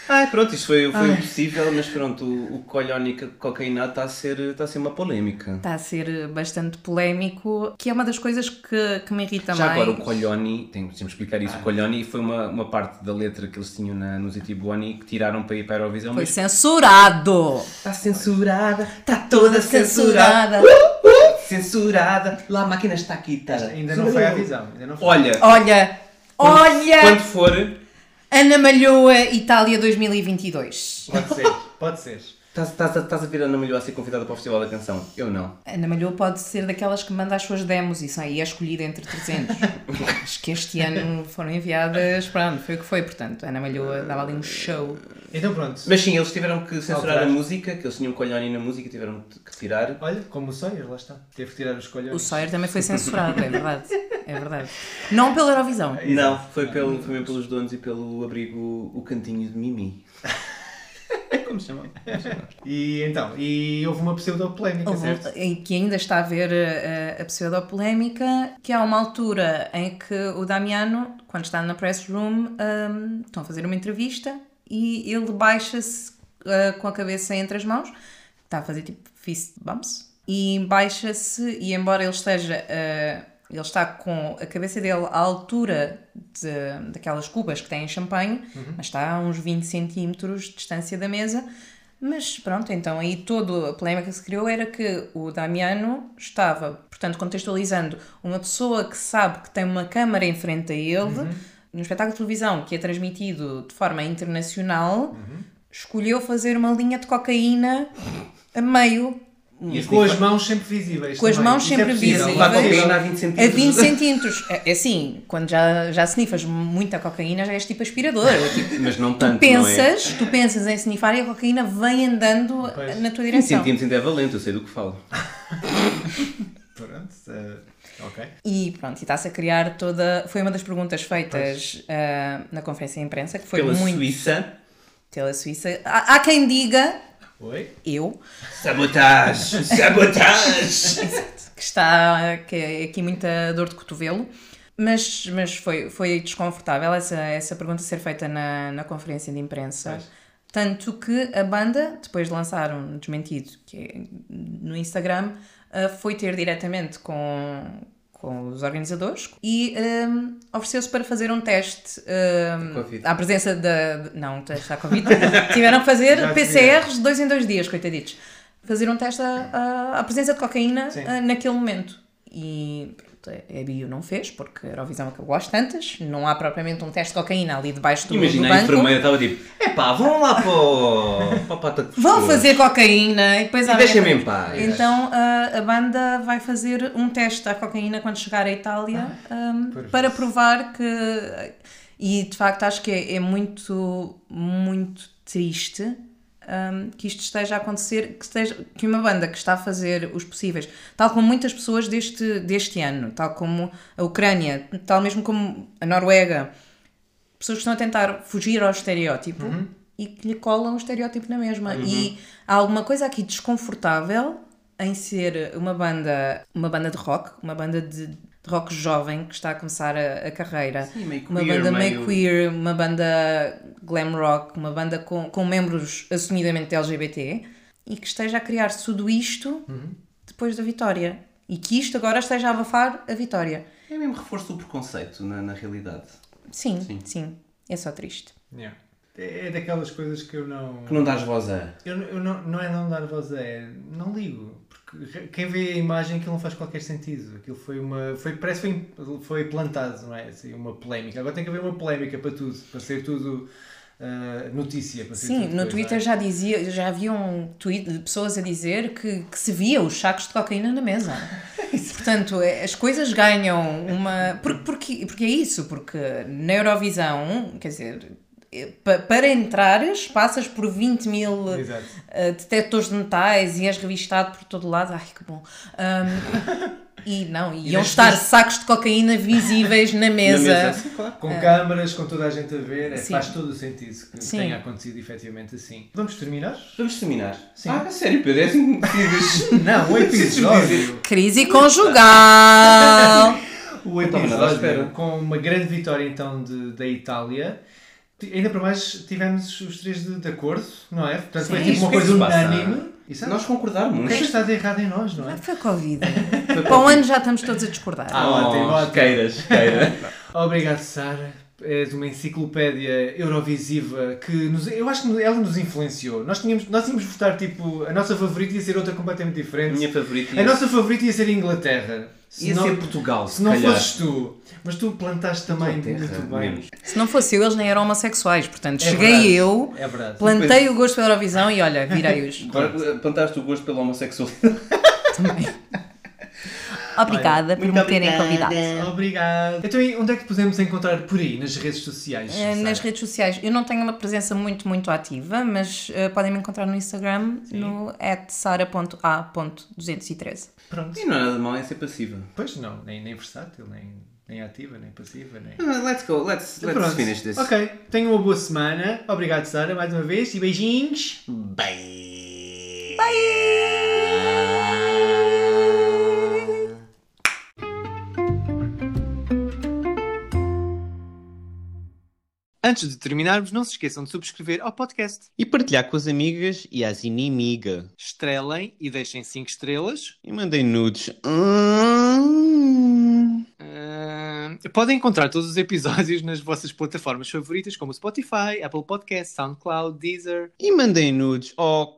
Ai, pronto, isto foi, foi impossível, mas pronto, o, o colhone e a cocaína está a, ser, está a ser uma polémica. Está a ser bastante polémico, que é uma das coisas que, que me irrita Já mais. agora, o colhone, tem, temos que explicar isso, o colhone foi uma, uma parte da letra que eles tinham na, no Zitiboni que tiraram para ir para a Eurovisão, Foi mas censurado! está censurada, está toda censurada, censurada, lá a máquina está aqui, tá. Ainda não foi à visão. Ainda não foi. Olha, Olha, olha! quando for, Ana Malhoa, Itália 2022. Pode ser, pode ser. Estás, a- ver a Ana Malhoa a ser convidada para o Festival da Canção? Eu não. Ana Malhoa pode ser daquelas que manda as suas demos e sai e é escolhida entre 300. [LAUGHS] Acho que este ano foram enviadas, pronto, foi o que foi, portanto. Ana Malhoa dava ali um show. Então pronto. Mas sim, eles tiveram que censurar Alterar. a música, que eles tinham colhone na música e tiveram que tirar. Olha, como o Sawyer, lá está. Teve que tirar os colhones. O Sawyer também foi censurado, é verdade. É verdade. Não pela Eurovisão. Não, foi, pelo, foi mesmo pelos donos e pelo abrigo O Cantinho de Mimi. [LAUGHS] [LAUGHS] Como se chama? E então, e houve uma pseudo-polémica, Houve- certo? em que ainda está a haver eh, a, a pseudopolémica, que há uma altura em que o Damiano, quando está na press room, hum, estão a fazer uma entrevista e ele baixa-se eh, com a cabeça entre as mãos, está a fazer tipo fist bumps, e baixa-se e embora ele esteja, eh, ele está com a cabeça dele à altura daquelas cubas que têm champanhe, mas está a uns 20 centímetros de distância da mesa, mas pronto, então aí toda a polémica que se criou era que o Damiano estava, portanto, contextualizando uma pessoa que sabe que tem uma câmara em frente a ele, num espetáculo de televisão que é transmitido de forma internacional, escolheu fazer uma linha de cocaína a meio. E com as mãos sempre visíveis. Com as também. mãos Isso é sempre possível. visíveis. A 20 A centímetros. 20 centímetros. É é assim, quando já, já snifas muita cocaína, já és tipo aspirador. É [LAUGHS] tipo, Mas não tanto, pensas, tu pensas em snifar e a cocaína vem andando Pois. na tua é? 20 direção. centímetros ainda é valente, eu sei do que falo. [LAUGHS] Pronto, eh, ok. E pronto, e está-se a criar toda. Foi uma das perguntas feitas ah, na conferência de imprensa, que foi Pela muito. Suíça. Pela Suíça. Há, há quem diga, Oi? eu, Sabotagem! [LAUGHS] Sabotagem! que está. que é aqui muita dor de cotovelo. Mas, mas foi, foi desconfortável essa, essa pergunta ser feita na, na conferência de imprensa. Tanto que a banda, depois de lançar um desmentido que é no Instagram, ah, foi ter diretamente com, com os organizadores e ahm, ofereceu-se para fazer um teste Covid. à presença da. de- Não, um teste à Covid. [LAUGHS] Tiveram que fazer Já PCRs de dois em dois dias, coitaditos. Fazer um teste à, à- à presença de cocaína Sim. ah, naquele momento. E a Bio não fez, porque a Eurovisão acabou às tantas. Não há propriamente um teste de cocaína ali debaixo do, do Imagina, a banco. enfermeira estava tipo: epá, vão lá para o. para a pata de Vão fazer cocaína e depois E deixem-me em paz. Então a, a banda vai fazer um teste à cocaína quando chegar à Itália um, perfeito. para provar que. E de facto acho que é, é muito, muito triste um, que isto esteja a acontecer, que, esteja, que uma banda que está a fazer os possíveis, tal como muitas pessoas deste, deste ano, tal como a Ucrânia, tal mesmo como a Noruega, pessoas que estão a tentar fugir ao estereótipo e que lhe colam o estereótipo na mesma. E há alguma coisa aqui desconfortável em ser uma banda, uma banda de rock, uma banda de rock jovem que está a começar a, a carreira. Sim, meio uma queer, banda meio- meio queer, uma banda glam rock, uma banda com, com membros assumidamente LGBT e que esteja a criar tudo isto depois da vitória. E que isto agora esteja a abafar a vitória. É mesmo reforço do preconceito, na, na realidade. Sim, Sim. sim, É só triste. Yeah. É é daquelas coisas que eu não. Que não dás voz a. Eu, eu não, não é não dar voz a. É, não ligo. Porque quem vê a imagem aquilo não faz qualquer sentido. Aquilo foi uma. Foi, parece que foi, foi plantado, não é? Assim, uma polémica. Agora tem que haver uma polémica para tudo. Para ser tudo ah, notícia. Para ser Sim, tudo no coisa, Twitter é? já dizia, já haviam tweet de pessoas a dizer que, que se via os sacos de cocaína na mesa. [LAUGHS] Portanto, é- as coisas ganham uma. Por, porque, porque é isso, porque na Eurovisão, quer dizer, para entrares, passas por 20 mil Exato. uh, detectores de metais e és revistado por todo lado. Ai, que bom. Um, e não, iam nas estar sacos de cocaína visíveis na [LAUGHS] Na mesa. mesa. Sim, claro. Com câmaras, com toda a gente a ver, é, faz todo o sentido que Sim. tenha acontecido efetivamente assim. Vamos terminar? Vamos terminar. Sim. Ah, a sério, Pedro, é assim que. Não, o episódio. Crise conjugal! [LAUGHS] o espera. episódio com uma grande vitória então de, da Itália. Ainda para mais tivemos os três de, de acordo, não é? Portanto, foi Sim. tipo uma O coisa unânime. Isso é- Nós O concordarmos. que é que está de errado em nós, não é? Foi Covid. [LAUGHS] Para o ano já estamos todos a discordar. Ah, ótimo, Oh. Queiras, queira. Obrigado, Sara. És uma enciclopédia eurovisiva que nos, eu acho que ela nos influenciou. Nós tínhamos, nós tínhamos votar tipo, a nossa favorita ia ser outra completamente A diferente. minha favorita A ia, nossa favorita ia ser a Inglaterra. Se ia não, ser Portugal, se se não calhar. fosses tu. Mas tu plantaste também Inglaterra, muito bem. menos. Se não fosse eu, eles nem eram homossexuais. Portanto, É cheguei verdade. eu, É verdade. plantei o gosto pela Eurovisão e olha, virei-os [LAUGHS] Agora plantaste o gosto pela homossexualidade. também. Obrigada por muito me terem convidado. Obrigado. Então, e onde é que podemos encontrar por aí, nas redes sociais? Eh, Nas redes sociais, eu não tenho uma presença muito, muito ativa, mas eh, podem me encontrar no Instagram no sara.a.213. Pronto. E não é nada mal em ser passiva. Pois não, nem, nem versátil, nem, nem ativa, nem passiva, nem. Ah, Let's go, let's, let's Pronto. finish this. Ok, tenham uma boa semana. Obrigado, Sara, mais uma vez. E beijinhos. Bye. Antes de terminarmos, não se esqueçam de subscrever ao podcast. E partilhar com as amigas e as inimigas. Estrelem e deixem 5 estrelas. E mandem nudes. Hum. Ah, podem encontrar todos os episódios nas vossas plataformas favoritas, como Spotify, Apple Podcasts, SoundCloud, Deezer. E mandem nudes. Oh,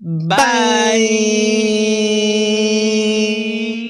Bye. Bye.